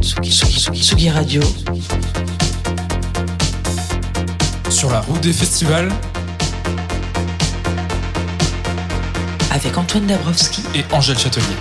Tsugi, Tsugi, Tsugi, Radio. Sur la route des festivals Avec Antoine Dabrowski et Angèle Châtelier.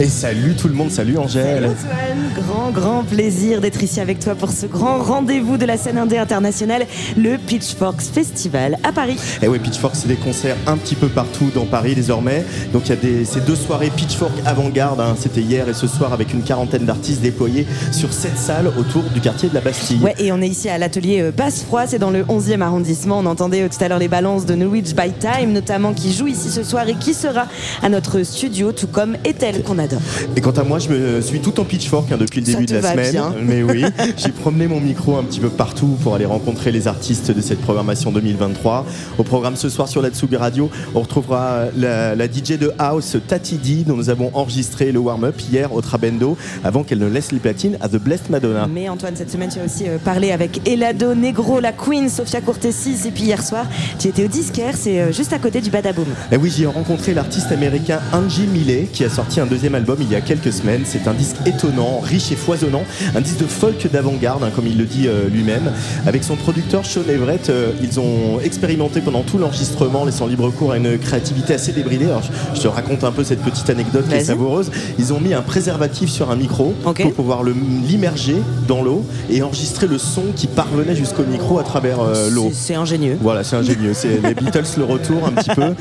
Et salut tout le monde, salut Angèle. Antoine, grand grand plaisir d'être ici avec toi pour ce grand rendez-vous de la scène indé internationale, le Pitchforks Festival à Paris. Et oui, Pitchfork, c'est des concerts un petit peu partout dans Paris désormais. Donc il y a des, ces deux soirées Pitchfork avant-garde, hein, c'était hier et ce soir avec une quarantaine d'artistes déployés sur sept salles autour du quartier de la Bastille. Ouais, et on est ici à l'atelier euh, Basse Froid, c'est dans le 11e arrondissement. On entendait euh, tout à l'heure les balances de Norwich by Time, notamment qui joue ici ce soir et qui sera à notre studio, tout comme Ethel qu'on Et quant à moi, je me suis tout en pitchfork hein, depuis le début de la va semaine. bien. Mais oui, j'ai promené mon micro un petit peu partout pour aller rencontrer les artistes de cette programmation 2023. Au programme ce soir sur la Tsugi Radio, on retrouvera la, la DJ de House Tati D, dont nous avons enregistré le warm-up hier au Trabendo, avant qu'elle ne laisse les platines à The Blessed Madonna. Mais Antoine, cette semaine, tu as aussi euh, parlé avec Elado Negro, la Queen, Sofia Courtesis, et puis hier soir, tu étais au Disquaire, c'est euh, juste à côté du Badaboom. Et oui, j'y ai rencontré l'artiste américain Angie Millet, qui a sorti un deuxième album il y a quelques semaines. C'est un disque étonnant, riche et foisonnant, un disque de folk d'avant-garde, hein, comme il le dit euh, lui-même. Avec son producteur Sean Everett, euh, ils ont expérimenté pendant tout l'enregistrement, laissant libre cours à une créativité assez débridée. Alors, je, te raconte un peu cette petite anecdote qui est savoureuse. Ils ont mis un préservatif sur un micro pour pouvoir l'immerger dans l'eau et enregistrer le son qui parvenait jusqu'au micro à travers euh, l'eau. C'est- ingénieux. Voilà, c'est ingénieux. C'est les Beatles le retour un petit peu.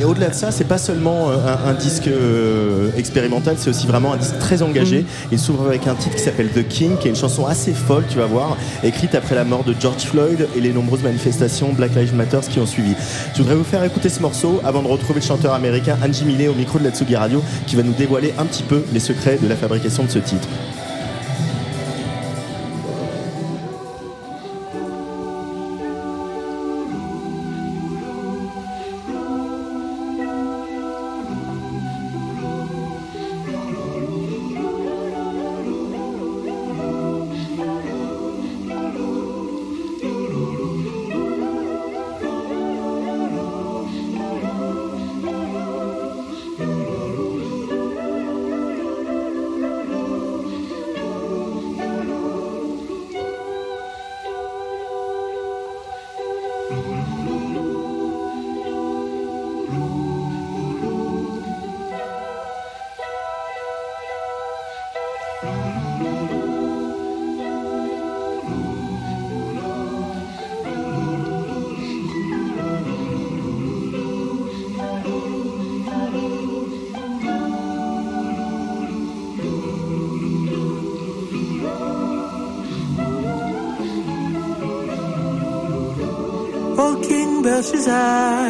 Et au-delà de ça, c'est pas seulement un, un disque expérimental, c'est aussi vraiment un disque très engagé. Il s'ouvre avec un titre qui s'appelle The King, qui est une chanson assez folle, tu vas voir, écrite après la mort de George Floyd et les nombreuses manifestations Black Lives Matter qui ont suivi. Je voudrais vous faire écouter ce morceau avant de retrouver le chanteur américain Angie Millet au micro de la Tsugi Radio, qui va nous dévoiler un petit peu les secrets de la fabrication de ce titre. Mm-hmm. King Belshazzar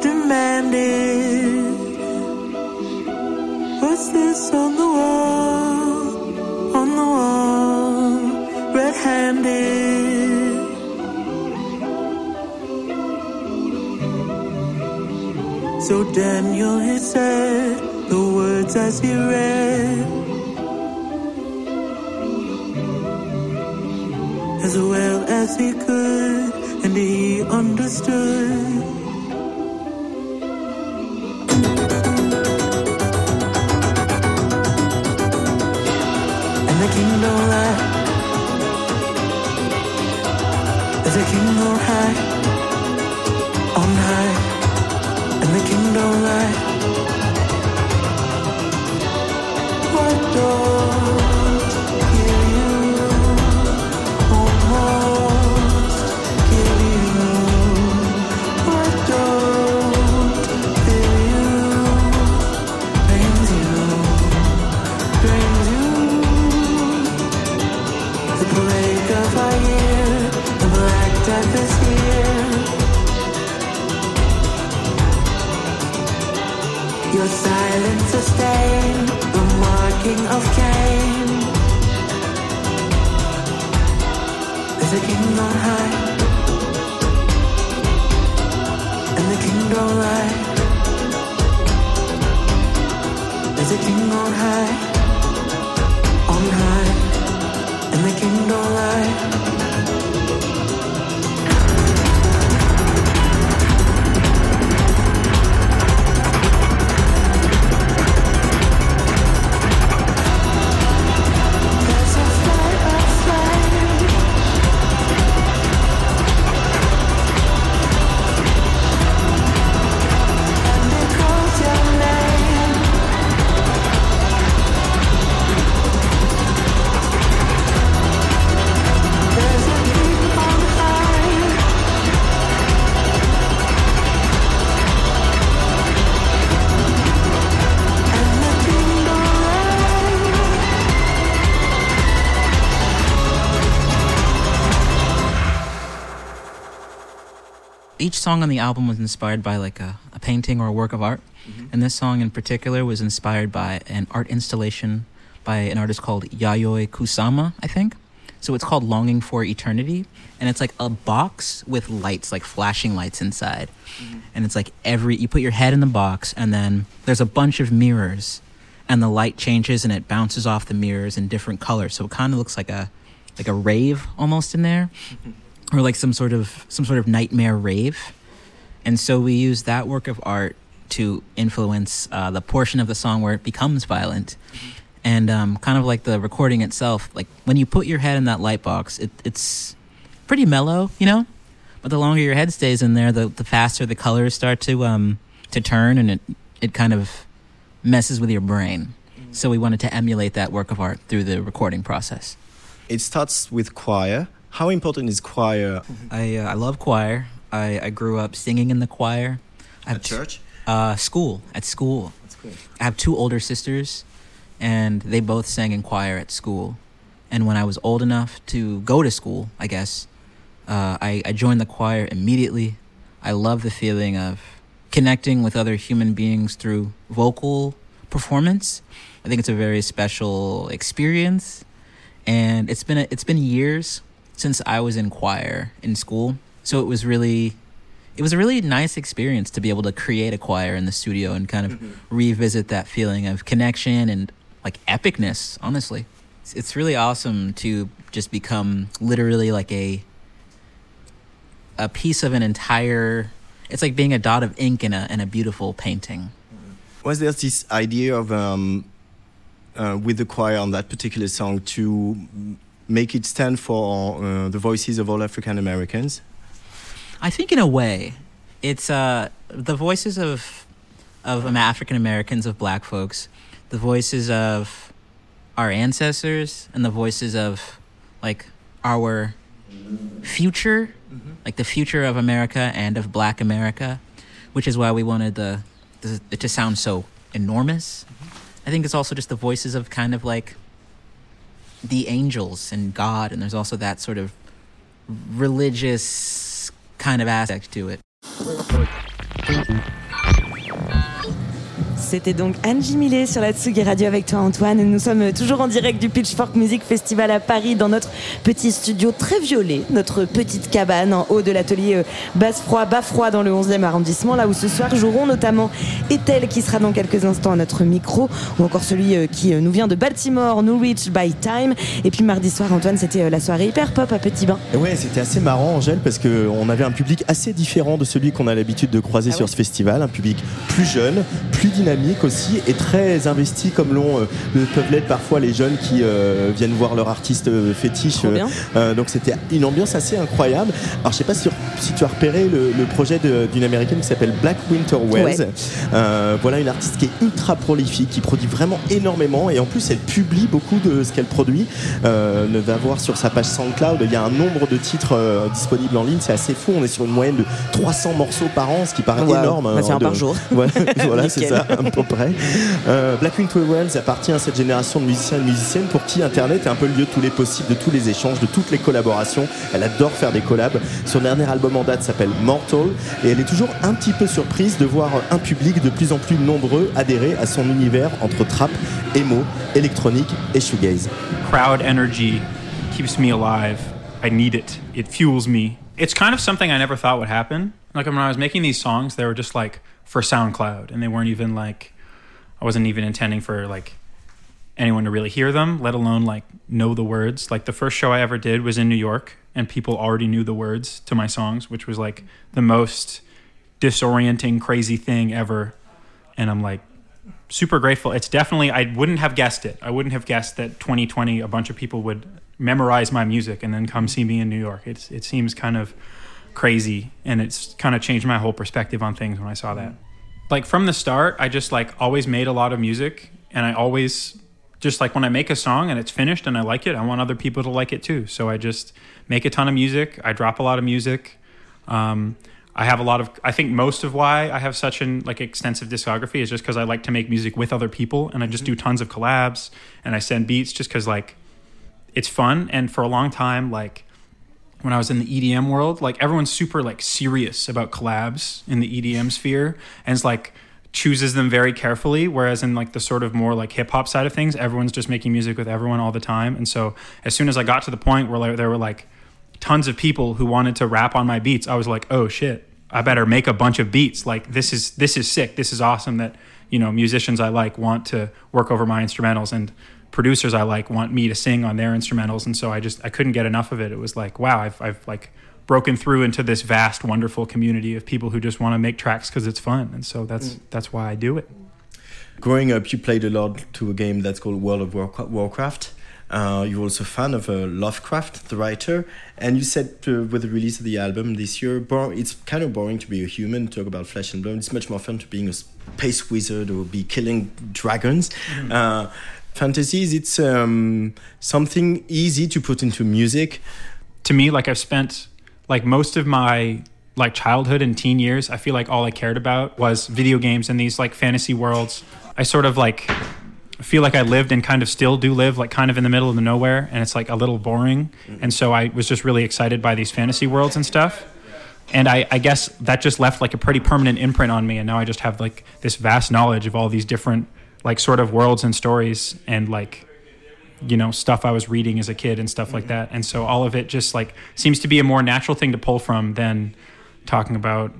demanded, What's this on the wall? On the wall, red handed. So Daniel he said the words as he read. as well as he could, song on the album was inspired by like a, a painting or a work of art. Mm-hmm. And this song in particular was inspired by an art installation by an artist called Yayoi Kusama, I think. So it's called Longing for Eternity. And it's like a box with lights, like flashing lights inside. Mm-hmm. And it's like every, you put your head in the box, and then there's a bunch of mirrors, and the light changes and it bounces off the mirrors in different colors. So it kind of looks like a, like a rave almost in there mm-hmm. Or like some sort of some sort of nightmare rave. And so we use that work of art to influence uh, the portion of the song where it becomes violent. And um, kind of like the recording itself like when you put your head in that light box it, it's pretty mellow you know? But the longer your head stays in there the, the faster the colors start to um, to turn and it, it kind of messes with your brain. So we wanted to emulate that work of art through the recording process. It starts with choir. How important is choir? I uh, I love choir. I, I grew up singing in the choir. I At church? Uh, school at school. That's cool. I have two older sisters, and they both sang in choir at school. And when I was old enough to go to school, I guess, uh, I, I joined the choir immediately. I love the feeling of connecting with other human beings through vocal performance. I think it's a very special experience, and it's been a, it's been years since I was in choir in school. So it was really it was a really nice experience to be able to create a choir in the studio and kind of revisit that feeling of connection and like epicness honestly. It's, it's really awesome to just become literally like a a piece of an entire it's like being a dot of ink in a in a beautiful painting. Was there this idea of um, uh, with the choir on that particular song to make it stand for uh, the voices of all African Americans? I think in a way, it's uh, the voices of of African Americans, of Black folks, the voices of our ancestors, and the voices of like our future, like the future of America and of Black America, which is why we wanted the, the it to sound so enormous. I think it's also just the voices of kind of like the angels and God, and there's also that sort of religious kind of aspect to it. C'était donc Angie Millet sur la Tsugi Radio avec toi Antoine. Nous sommes toujours en direct du Pitchfork Music Festival à Paris dans notre petit studio très violet, notre petite cabane en haut de l'atelier euh, Basse Froid, Bas Froid dans le 11e arrondissement, là où ce soir joueront notamment Ethel qui sera dans quelques instants à notre micro, ou encore celui euh, qui euh, nous vient de Baltimore, New Reach by Time. Et puis mardi soir, Antoine, c'était la soirée hyper pop à Petit Bain. Ouais, c'était assez marrant, Angèle, parce qu'on avait un public assez différent de celui qu'on a l'habitude de croiser Ah sur ce festival. Un public plus jeune, plus dynamique aussi, et très investi, comme l'ont euh, peuvent l'être parfois les jeunes qui euh, viennent voir leur artiste euh, fétiche. Euh, donc c'était une ambiance assez incroyable. Alors je sais pas si, si tu as repéré le, le projet d'une américaine qui s'appelle Black Winter Wells. Ouais. Voilà une artiste qui est ultra prolifique, qui produit vraiment énormément et en plus elle publie beaucoup de ce qu'elle produit. Ne va voir sur sa page SoundCloud, il y a un nombre de titres disponibles en ligne, c'est assez fou. On est sur une moyenne de 300 morceaux par an, ce qui paraît Wow. énorme. Bah, c'est hein, un de- par jour. Voilà, voilà, c'est Nickel. Trop près. Euh, Black Wind Wells appartient à cette génération de musiciens et musiciennes pour qui Internet est un peu le lieu de tous les possibles, de tous les échanges, de toutes les collaborations. Elle adore faire des collabs. Son dernier album en date s'appelle Mortal et elle est toujours un petit peu surprise de voir un public de plus en plus nombreux adhérer à son univers entre trap, emo, électronique et shoegaze. crowd energy keeps me alive. I need it. It fuels me. It's kind of something I never thought would happen. Like when I was making these songs, they were just like for SoundCloud, and they weren't even like I wasn't even intending for like anyone to really hear them, let alone like know the words. Like the first show I ever did was in New York, and people already knew the words to my songs, which was like the most disorienting, crazy thing ever. And I'm like, super grateful. It's definitely I wouldn't have guessed it. I wouldn't have guessed that 2020 a bunch of people would memorize my music and then come see me in New York. It's it seems kind of crazy and it's kind of changed my whole perspective on things when I saw that. Like from the start, I just like always made a lot of music and I always just like when I make a song and it's finished and I like it, I want other people to like it too. So I just make a ton of music. I drop a lot of music. Um, I have a lot of. I think most of why I have such an like extensive discography is just because I like to make music with other people, and I just do tons of collabs, and I send beats just because like it's fun. And for a long time, like when I was in the EDM world, like everyone's super like serious about collabs in the EDM sphere, and it's like chooses them very carefully. Whereas in like the sort of more like hip hop side of things, everyone's just making music with everyone all the time. And so as soon as I got to the point where like, there were like tons of people who wanted to rap on my beats, I was like, oh shit, I better make a bunch of beats. Like this is this is sick. This is awesome that you know musicians I like want to work over my instrumentals and producers I like want me to sing on their instrumentals. And so I just I couldn't get enough of it. It was like wow, I've I've like broken through into this vast, wonderful community of people who just want to make tracks because it's fun. And so that's that's why I do it. Growing up, you played a lot to a game that's called World of Warcraft. Uh, you're also a fan of uh, Lovecraft, the writer, and you said uh, with the release of the album this year, bor- it's kind of boring to be a human, talk about flesh and blood. It's much more fun to being a space wizard or be killing dragons. Uh, fantasies, it's um, something easy to put into music. to me like i've spent like most of my like childhood and teen years i feel like all i cared about was video games and these like fantasy worlds. I sort of like feel like i lived and kind of still do live like kind of in the middle of the nowhere and it's like a little boring. And so i was just really excited by these fantasy worlds and stuff. And I, I guess that just left like a pretty permanent imprint on me and now i just have like this vast knowledge of all these different like sort of worlds and stories and like you know stuff I was reading as a kid and stuff like mm-hmm. that. And so all of it just like seems to be a more natural thing to pull from than talking about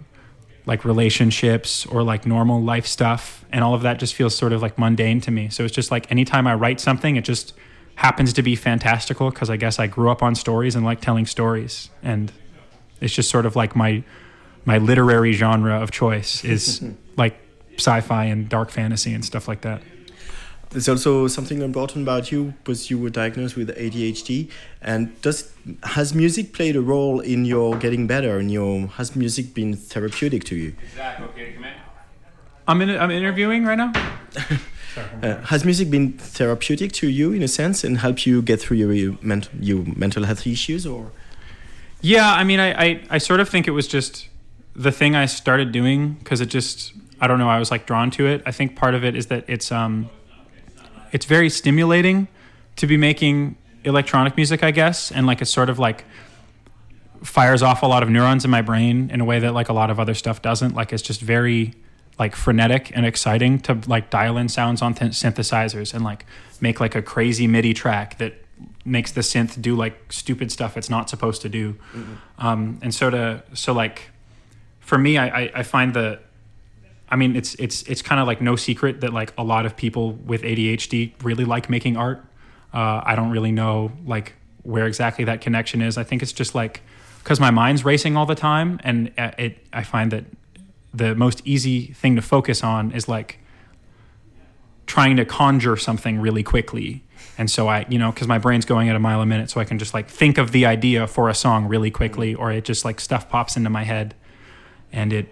like relationships or like normal life stuff. And all of that just feels sort of like mundane to me. So it's just like anytime I write something, it just happens to be fantastical because I guess I grew up on stories and like telling stories. And it's just sort of like my my literary genre of choice is like sci-fi and dark fantasy and stuff like that. There's also something important about you because you were diagnosed with ADHD. And does has music played a role in your getting better? In your has music been therapeutic to you? Exactly. Okay, come in. I'm in, I'm interviewing right now. Uh, has music been therapeutic to you in a sense and help you get through your your mental your mental health issues or? Yeah, I mean, I, I, I sort of think it was just the thing I started doing because it just I don't know I was like drawn to it. I think part of it is that it's um it's very stimulating to be making electronic music, I guess, and like it's sort of like fires off a lot of neurons in my brain in a way that like a lot of other stuff doesn't. Like it's just very like frenetic and exciting to like dial in sounds on th- synthesizers and like make like a crazy MIDI track that makes the synth do like stupid stuff it's not supposed to do. Um, and so to so like for me, I, I, I find the I mean, it's it's it's kind of like no secret that like a lot of people with ADHD really like making art. Uh, I don't really know like where exactly that connection is. I think it's just like because my mind's racing all the time, and uh, it I find that the most easy thing to focus on is like trying to conjure something really quickly. And so I, you know, because my brain's going at a mile a minute, so I can just like think of the idea for a song really quickly, or it just like stuff pops into my head, and it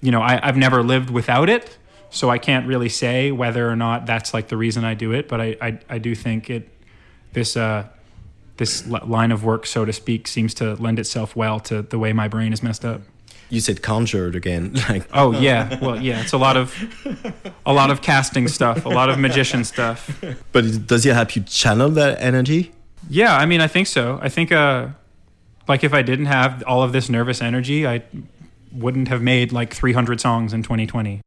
you know, I, I've never lived without it, so I can't really say whether or not that's like the reason I do it. But I, I, I do think it, this, uh, this line of work, so to speak, seems to lend itself well to the way my brain is messed up. You said conjured again. Like Oh yeah, well yeah, it's a lot of a lot of casting stuff, a lot of magician stuff. but does it help you channel that energy? Yeah, I mean, I think so. I think, uh, like, if I didn't have all of this nervous energy, I wouldn't have made like 300 songs in 2020.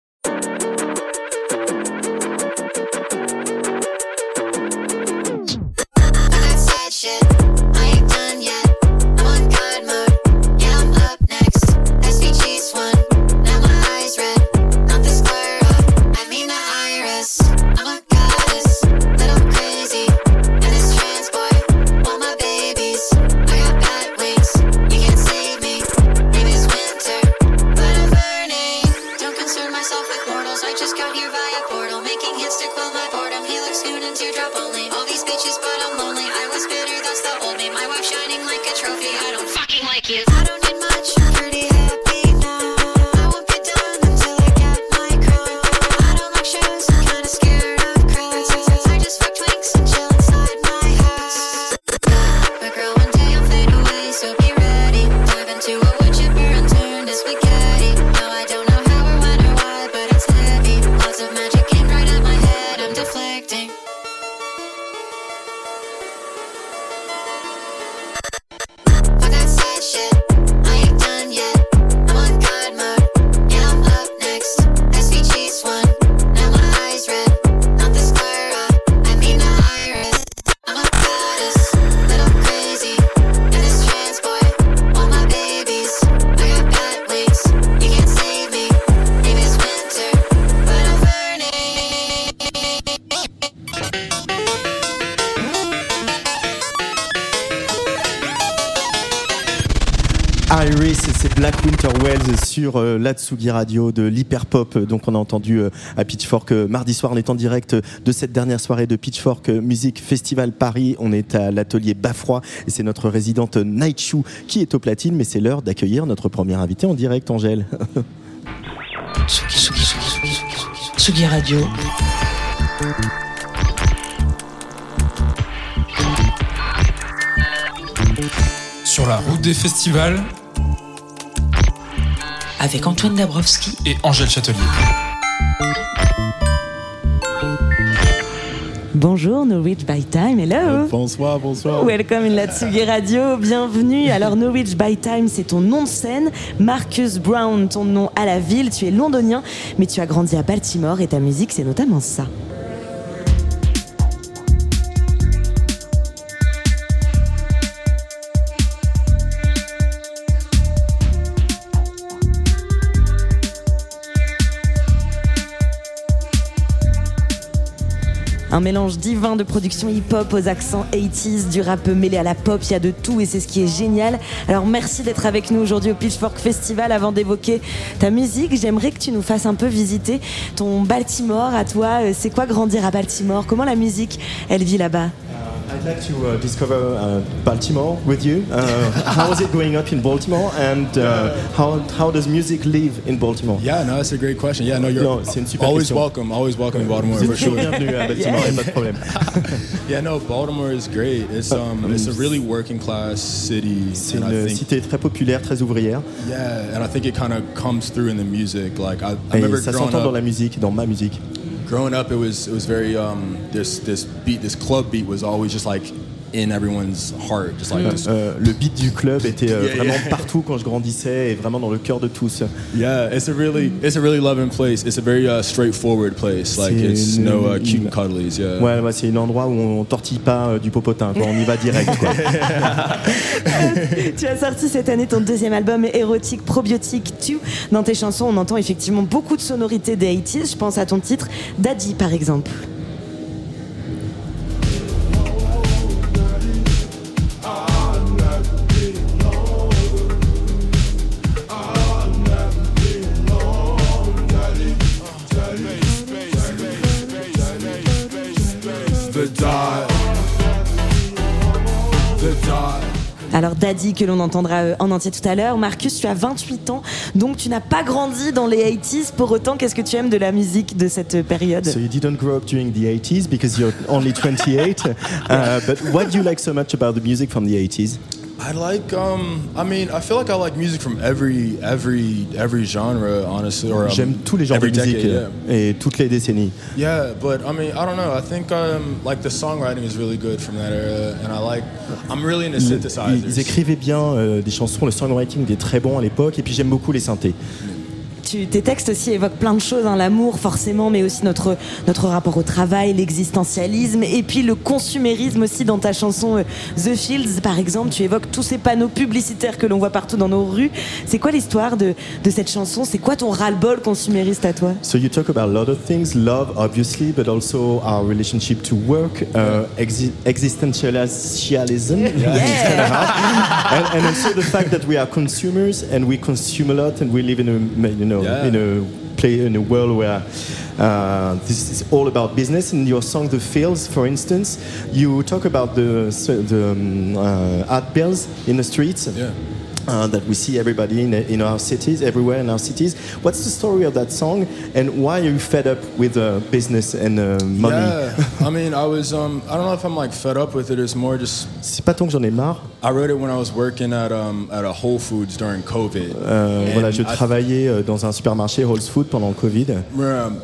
Sur euh, la Tsugi Radio de l'hyperpop. Donc on a entendu euh, à Pitchfork euh, mardi soir. On est en direct de cette dernière soirée de Pitchfork Music Festival Paris. On est à l'atelier Bafroy et c'est notre résidente Night Shoe qui est au platine. Mais c'est l'heure d'accueillir notre première invitée en direct, Angèle. Tsugi, Tsugi, Tsugi, Tsugi, Tsugi. Tsugi Radio. Sur la route des festivals Avec Antoine Dabrowski et Angèle Châtelier. Bonjour, Norwich by Time, hello Bonsoir, bonsoir. Welcome in la Tsugi Radio, bienvenue. Alors Norwich by Time, c'est ton nom de scène. Marcus Brown, ton nom à la ville. Tu es londonien, mais tu as grandi à Baltimore et ta musique, c'est notamment ça. Un mélange divin de production hip-hop aux accents 80s, du rap mêlé à la pop, il y a de tout et c'est ce qui est génial. Alors merci d'être avec nous aujourd'hui au Pitchfork Festival. Avant d'évoquer ta musique, j'aimerais que tu nous fasses un peu visiter ton Baltimore à toi. Euh, C'est quoi grandir à Baltimore? Comment la musique, elle vit là-bas? I'd like to uh, discover uh, Baltimore with you. Uh, how was it growing up in Baltimore, and uh, how how does music live in Baltimore? Yeah, no, that's a great question. Yeah, no, you're No, c'est une super always question. welcome. Always welcome in Baltimore for sure. bienvenue à Baltimore, y a pas de problème. Yeah, no, Baltimore is great. It's um, it's a really working class city, C'est une think cité très populaire, très ouvrière, yeah, and I think it kind of comes through in the music. Like I, I et remember ça growing s'entend dans la musique, dans ma musique. Growing up, it was it was very um, this this beat, this club beat was always just like in everyone's heart, just like this. Euh, le beat du club était euh, Yeah, vraiment yeah. partout quand je grandissais et vraiment dans le cœur de tous. Yeah, it's a really it's a really loving place. It's a very uh, straightforward place. Like C'est it's une- no uh, cute une- and cuddlies. Yeah. Ouais, ouais, c'est un endroit où on tortille pas euh, du popotin, quoi. on y va direct. Quoi. Tu as sorti cette année ton deuxième album érotique Probiotique 2. Dans tes chansons, on entend effectivement beaucoup de sonorités des 80s. Je pense à ton titre Daddy par exemple. Daddy que l'on entendra euh, en entier tout à l'heure. Marcus, tu as 28 ans, donc tu n'as pas grandi dans les 80s. Pour autant, qu'est-ce que tu aimes de la musique de cette période? So you didn't grow up during the 80s because you're only 28. Uh, but what do you like so much about the music from the 80s? I like. Um, I mean, I feel like I like music from every every every genre, honestly. Or um, J'aime tous les genres de musique decade, euh, yeah. et toutes les décennies. Yeah, but I mean, I don't know. I think um, like the songwriting is really good from that era, and I like. I'm really into synthesizers. ils écrivaient bien euh, des chansons, le songwriting était très bon à l'époque, et puis j'aime beaucoup les synthés. Tu- tes textes aussi évoquent plein de choses, hein, l'amour forcément, mais aussi notre, notre rapport au travail, l'existentialisme, et puis le consumérisme aussi dans ta chanson euh, The Fields, par exemple. Tu évoques tous ces panneaux publicitaires que l'on voit partout dans nos rues. C'est quoi l'histoire de, de cette chanson? C'est quoi ton ras-le-bol consumériste à toi? So you talk about a lot of things, love obviously, but also our relationship to work, uh, exi- existentialism, of hard, and, and also the fact that we are consumers and we consume a lot and we live in a you know Yeah. in a play in a world where uh, this is all about business. In your song The Fields, for instance, you talk about the the um, uh, art bills in the streets. Yeah. Uh, that we see everybody in, in our cities, everywhere in our cities. What's the story of that song, and why are you fed up with uh, business and uh, money? Yeah, I mean, I was. Um, I don't know if I'm like fed up with it. It's more just. C'est pas tant que j'en ai marre. I wrote it when I was working at um, at a Whole Foods during COVID. Euh, And voilà, je I- travaillais euh, dans un supermarché Whole Food pendant le Covid.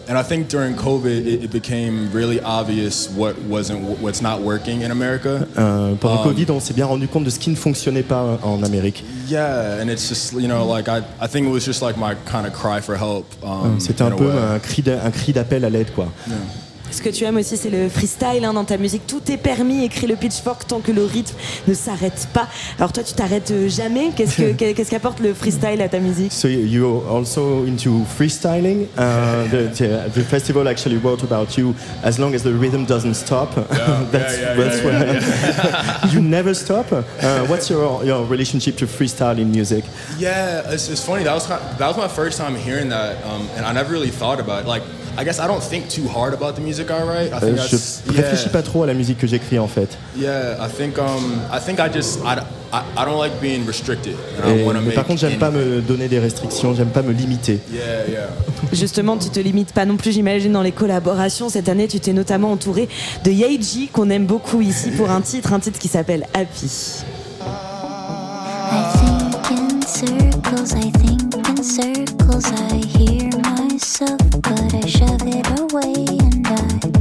And I think during COVID, it, it became really obvious what wasn't, what's not working in America. Euh, pendant Um, Covid, on s'est bien rendu compte de ce qui ne fonctionnait pas en Amérique. Yeah, and it's just you know like I, I think it was just like my kind of cry for help. Um, C'était in un peu way. un cri d'a- un cri d'appel à l'aide, quoi. Ce que tu aimes aussi, c'est le freestyle hein, dans ta musique. Tout est permis, écrit le pitchfork tant que le rythme ne s'arrête pas. Alors toi, tu t'arrêtes jamais. Qu'est-ce que- qu'est-ce qu'apporte le freestyle à ta musique So you're also into freestyling? Uh, the, festival actually wrote about you. As long as the rhythm doesn't stop, that's, yeah, that's yeah, where you never stop. Uh, what's your your relationship to freestyle in music? Yeah, it's, it's funny. That was kind that was my first time hearing that, um, and I never really thought about it. Like, I guess I don't think too hard about the music I write. I think that's je réfléchis pas trop à la musique que j'écris en fait. yeah. I think um, I think I just I, I, I don't like being restricted, and Et- I want to mais make. par contre, j'aime pas me donner des restrictions, j'aime pas me limiter. Yeah, yeah. Justement, tu te limites pas non plus, j'imagine, dans les collaborations. Cette année, tu t'es notamment entouré de Yeji, qu'on aime beaucoup ici pour un titre, un titre qui s'appelle Happy. I think in circles, I think in circles. I hear myself, but I shove it away and I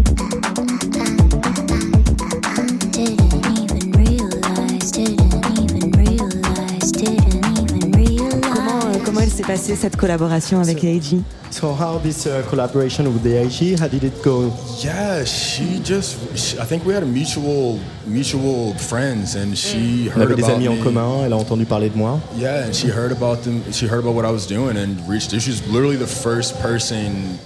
s'est passée cette collaboration avec Yeji So how this uh, collaboration with the AG, how did it go? Yeah, she just. She, I think we had a mutual mutual friends, and she On heard avait des about amis en me. commun, elle a entendu parler de moi. Yeah, and she heard about them. She heard about what I was doing and reached. She was literally the first person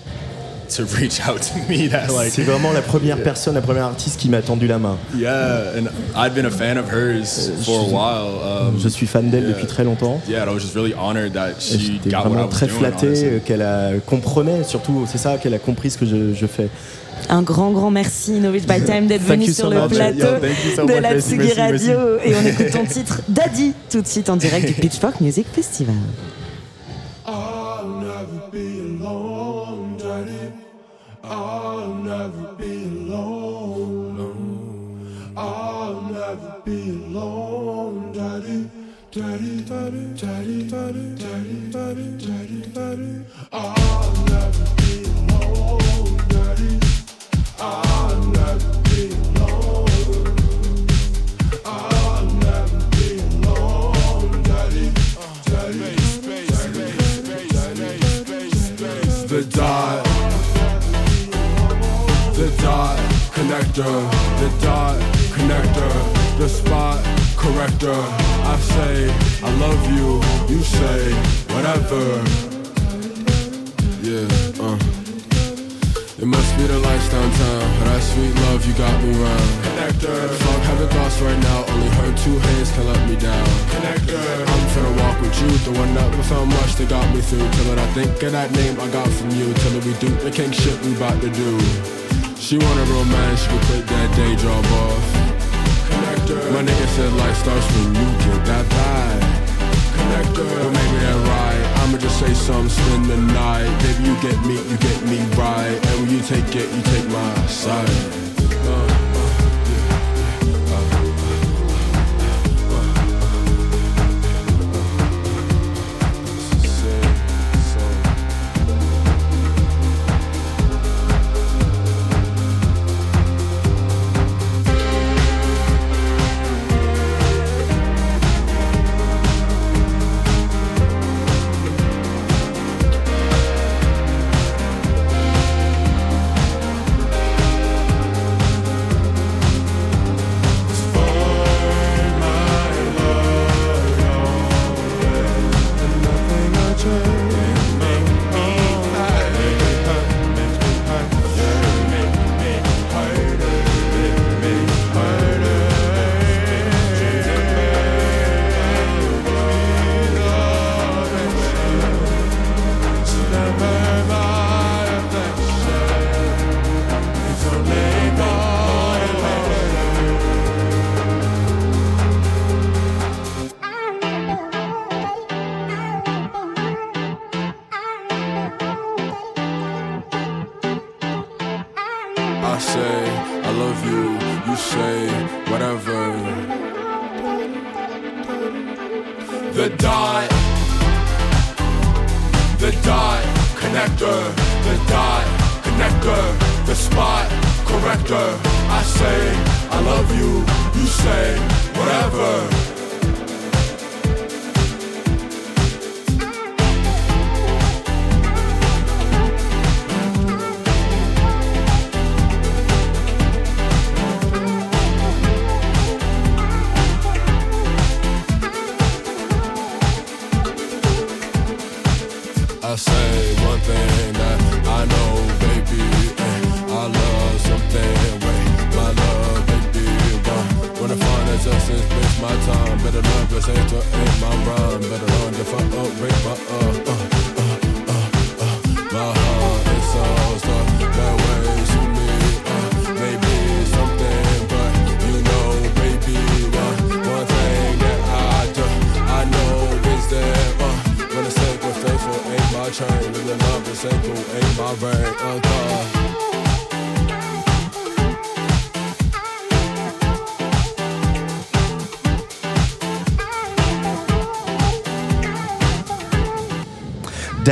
to reach out to me. That like, C'est vraiment la première personne, la première artiste qui m'a tendu la main. yeah, and I'd been a fan of hers for a while. Um, Je suis fan d'elle yeah. depuis très longtemps. Yeah, and I was just really honored that she got what I vraiment was très doing. flatté euh, qu'elle a comprenait, surtout, c'est ça, qu'elle a compris ce que je, je fais. Un grand, grand merci, Novich by Time, d'être venu sur so le much. plateau so de la Tsugi merci, Radio. Et on écoute ton titre Daddy tout de suite en direct du Pitchfork Music Festival. Be alone, Daddy. Daddy, daddy, daddy, daddy, daddy, daddy, daddy, daddy. I'll never be alone, Daddy. I'll never be alone. I'll never be alone, Daddy. Daddy, the dot, the dot connector, the dot connector, the spot corrector. I say I love you, you say whatever. Yeah, uh. It must be the lights downtown. That sweet love, you got me round. Connector. Fuck having thoughts right now. Only her two hands can let me down. Connector. I'm finna walk with you. The one that without much that got me through. Till it I think of that name I got from you. Till it we do the king shit we bout to do. She want a romance, she can quit that day job off. My nigga said life starts when you get that bag. Connector. Well, maybe that right. I'ma just say something, spend the night. Baby, you get me, you get me right. And when you take it, you take my side.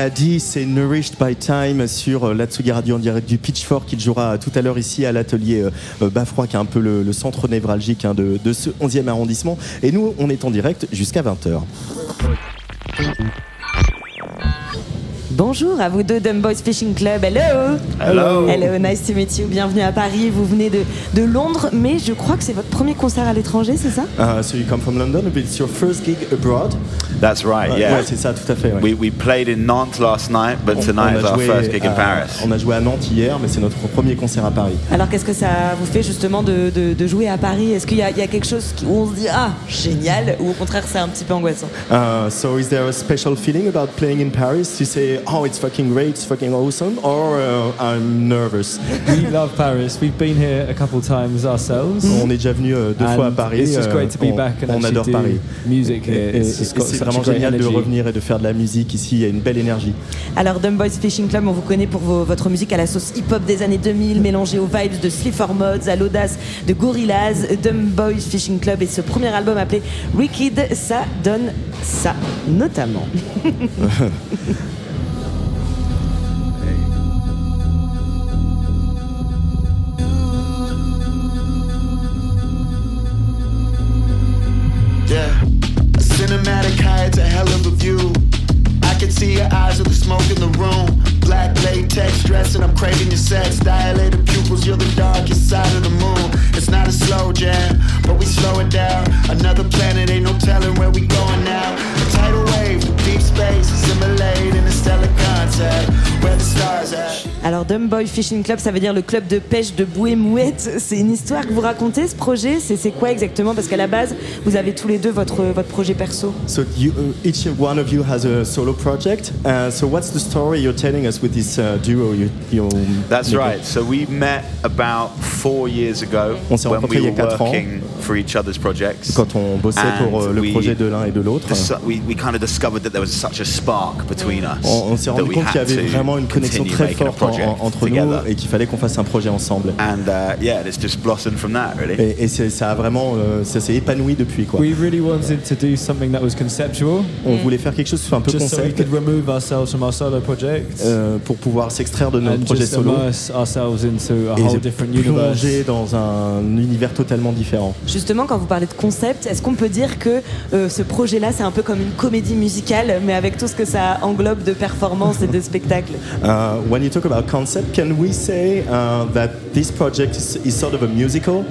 Daddy, c'est Nourished by Time sur euh, l'Atsugi Radio en direct du Pitchfork qui jouera tout à l'heure ici à l'atelier euh, euh, Bafroy qui est un peu le, le centre névralgique hein, de, de ce 11e arrondissement. Et nous, on est en direct jusqu'à 20h. Bonjour à vous deux, Dumb Boys Fishing Club. Hello. Hello. Hello, nice to meet you. Bienvenue à Paris. Vous venez de, de Londres, mais je crois que c'est votre premier concert à l'étranger, c'est ça? Uh, so you come from London, but it's your first gig abroad. That's right, Ouais, yeah. ouais, c'est ça, tout à fait. ouais. We, we played in Nantes last night, but On- tonight on is a our joué first gig in à- Paris. On a joué à Nantes hier, mais c'est notre premier concert à Paris. Alors qu'est-ce que ça vous fait justement de, de- de jouer à Paris? Est-ce qu'il y, y a quelque chose où on se dit ah génial ou au contraire c'est un petit peu angoissant? Uh, so is there a special feeling about playing in Paris? You say, oh, it's fucking great, it's fucking awesome, or uh, I'm nervous? we love Paris. We've been here a couple times ourselves. On est déjà venu euh, deux And fois à Paris. It's just euh, great to be on, back and on adore do Paris. music here. et- It's, it's et vraiment génial de revenir et de faire de la musique ici. Il y a une belle énergie. Alors Dumb Boys Fishing Club, on vous connaît pour vos- votre musique à la sauce hip-hop des années 2000, mélangée aux vibes de Sleaford Mods, à l'audace de Gorillaz. Dumb Boys Fishing Club et ce premier album appelé Wicked, ça donne ça notamment. Boy Fishing Club, ça veut dire le club de pêche de bouée mouette. C'est une histoire que vous racontez, ce projet. C'est c'est quoi exactement? Parce qu'à la base, vous avez tous les deux votre, votre projet perso. So you, uh, each one of you has a solo project. Uh, so what's the story you're telling us with this uh, duo? You, you That's right. So we met about four years ago On s'est when rencontrés we il y a ans. working for each other's projects. Quand on bossait pour euh, And le we projet de l'un et de l'autre, dis- we, we kind of discovered that there was such a spark between us. on, on s'est rendu we compte qu'il y avait vraiment une connexion très forte en- project en- entre nous et qu'il fallait qu'on fasse un projet ensemble. And uh, yeah, it's just blossomed from that, really. Et, ça a vraiment, euh, ça s'est épanoui depuis quoi. We really wanted to do something that was conceptual. On voulait faire quelque chose qui soit un peu just so we concept could remove ourselves from our solo projects euh, pour pouvoir s'extraire de projets just solo ourselves into a et whole se different universe. plonger dans un univers totalement différent. Justement, quand vous parlez de concept, est-ce qu'on peut dire que euh, ce projet-là, c'est un peu comme une comédie musicale, mais avec tout ce que ça englobe de performances et de spectacles? Uh, when you talk about concept, can we say uh, that this project is, is sort of a musical?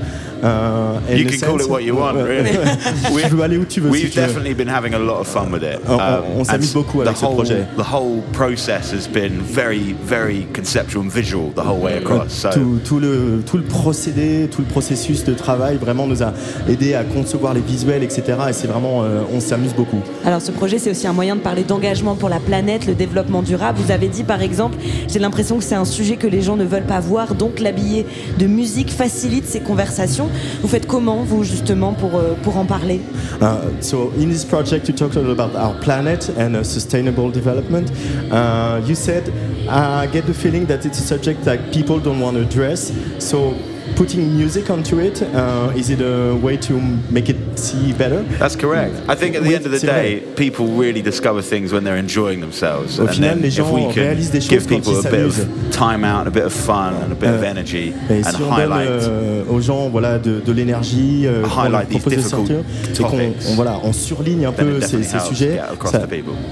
Uh, in You can call it what you want, really. tu veux. definitely been having a lot of fun with it. Um, On- on- on s'amuse beaucoup the avec ce whole, projet. The whole process has been very, very conceptual and visual the whole way across. So tout, tout le, tout le procédé, tout le processus de travail vraiment nous a aidé à concevoir les visuels, etc. Et c'est vraiment, euh, on s'amuse beaucoup. Alors ce projet, c'est aussi un moyen de parler d'engagement pour la planète, le développement durable. Vous avez dit par exemple, j'ai l'impression que c'est un sujet que les gens ne veulent pas voir, donc l'habiller de musique facilite ces conversations. Vous faites comment, vous, justement, pour, euh, pour en parler? Uh, so in this project, you talked a lot about our planet and uh, sustainable development. Uh, you said, I get the feeling that it's a subject that people don't want to address. So putting music onto it, uh, is it a way to make it see better? That's correct. I think at the Oui, end of the day, vrai. people really discover things when they're enjoying themselves. Au and final, then les gens if we can réalisent des choses give quand people ils a bit of s'amusent. time out, a bit of fun, and a bit of Euh, energy, Et and si on donne highlight. euh, aux gens voilà, de, de l'énergie, euh, Highlight these propose de difficult sortir, et qu'on topics. on, voilà, on surligne un peu ces, ces sujets, ça,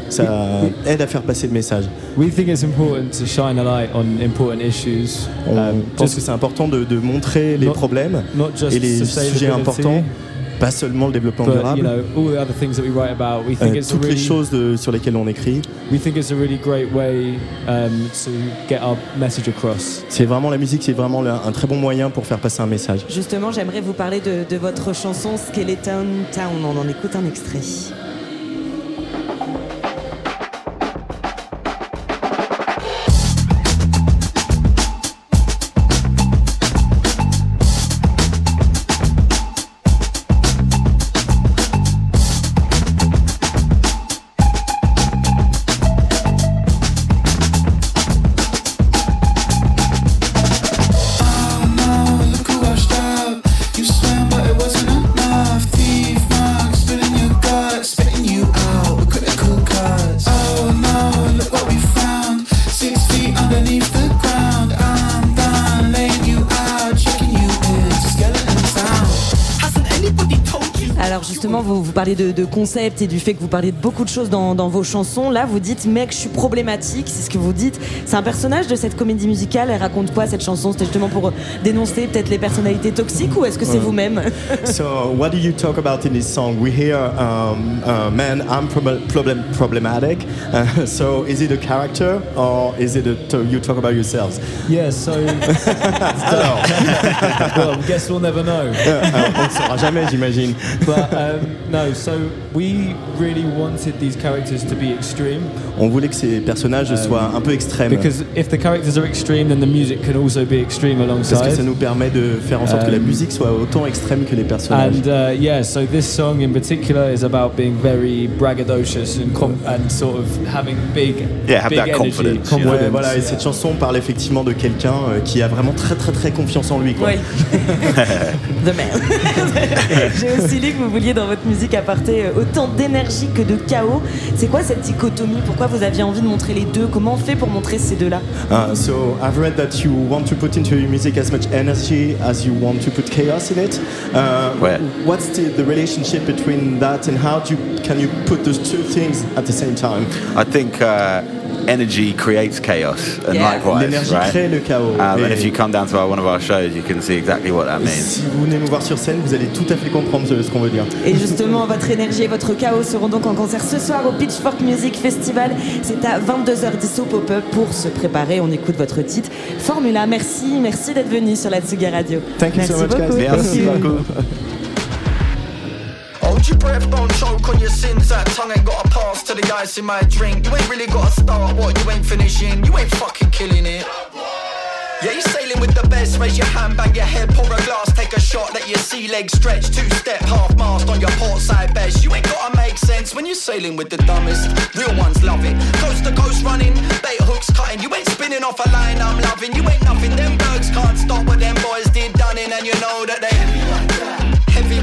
ça aide à faire passer le message. We think it's important to shine a light on important issues. On um, pense que c'est important de, de montrer les Not- problèmes not just et les sujets importants, pas seulement le développement you durable. know about. Euh, it's a toutes les really, choses de- sur lesquelles on écrit, really um, to get our message across. c'est vraiment la musique, c'est vraiment le- un très bon moyen pour faire passer un message. Justement, j'aimerais vous parler de, de votre chanson Skeleton Town. On en écoute un extrait. De, de concept et du fait que vous parlez de beaucoup de choses dans vos chansons. Là, vous dites, mec, je suis problématique, c'est ce que vous dites. C'est un personnage de cette comédie musicale. Elle raconte quoi cette chanson? C'était justement pour dénoncer peut-être les personnalités toxiques ou est-ce que c'est vous-même? So what do you talk about in this song? We hear, um, uh, man, I'm prob- problem problematic. Uh, so is it a character or is it a you talk about yourselves? Yeah, so Alors, well, guess we'll never know. euh, on ne saura jamais, j'imagine. But um, no, so we really wanted these characters to be extreme. On voulait que ces personnages Um, soient un peu extrêmes. Because if the characters are extreme, then the music can also be extreme Parce que ça alongside. nous permet de faire en sorte que la Um, musique soit autant extrême que les personnages. And uh, yeah, so this song in particular is about being very braggadocious and com- and sort of having big, Yeah, have big that energy, confidence, know. Ouais, voilà, et cette chanson parle effectivement de quelqu'un euh, qui a vraiment très très très confiance en lui. Quoi. Oui. The man. J'ai aussi lu que vous vouliez dans votre musique apporter euh, autant d'énergie que de chaos. C'est quoi cette dichotomie? Pourquoi vous aviez envie de montrer les deux? Comment on fait pour montrer ces deux-là Uh, so I've read that you want to put into your music as much energy as you want to put chaos in it. Uh, Ouais. What's the, the relationship between that and how do you, can you put those two things at the same time? I think uh, energy creates chaos, and Yeah. likewise, L'énergie right? crée le chaos. Um, and Et- if you come down to our, one of our shows, you can see exactly what that et means. si vous venez nous voir sur scène, vous allez tout à fait comprendre ce, qu'on veut dire. Et justement, votre énergie et votre chaos seront donc en concert ce soir au Pitchfork Music Festival. C'est à 22h10 au pop-up pour se préparer. On écoute votre titre Formula. Merci, merci d'être venu sur la Tsugi Radio. Thank you merci so much, beaucoup. guys. Merci beaucoup. Don't choke on your sins. That tongue ain't got a pass to the ice in my drink. You ain't really got to start what you ain't finishing. You ain't fucking killing it. Yeah, you're sailing with the best. Raise your hand, bang your head, pour a glass, take a shot, let your sea legs stretch. Two step, half mast on your port side best. You ain't gotta make sense when you're sailing with the dumbest. Real ones love it. Coast to coast running, bait hooks cutting. You ain't spinning off a line I'm loving. You ain't nothing. Them bergs can't stop what them boys did done in, and you know that they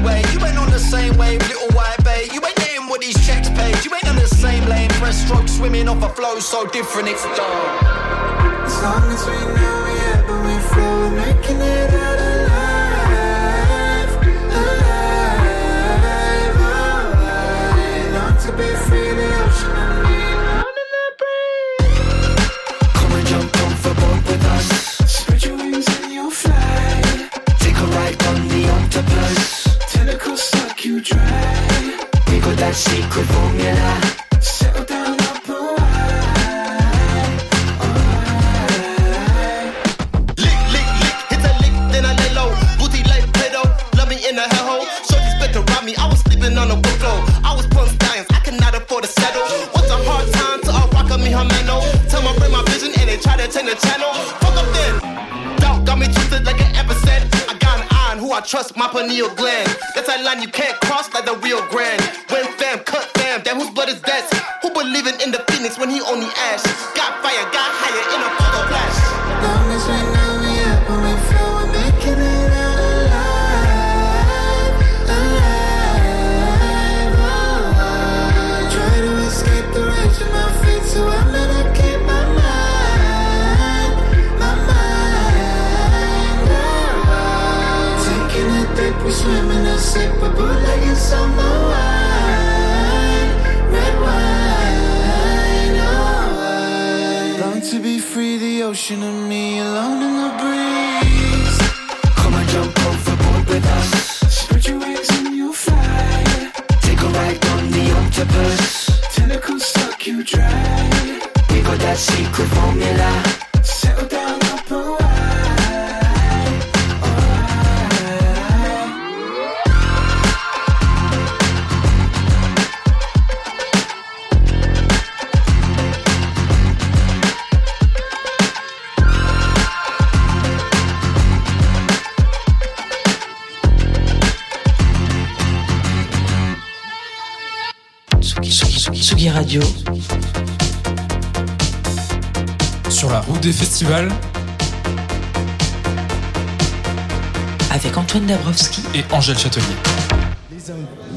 heavyweight. You ain't on the same wave, little white bait. You ain't getting what these checks paid. You ain't on the same lane, breaststroke swimming off a flow so different it's dark. As long as we know we have, we flow, making it Avec Antoine Dabrowski et Angèle Châtelier.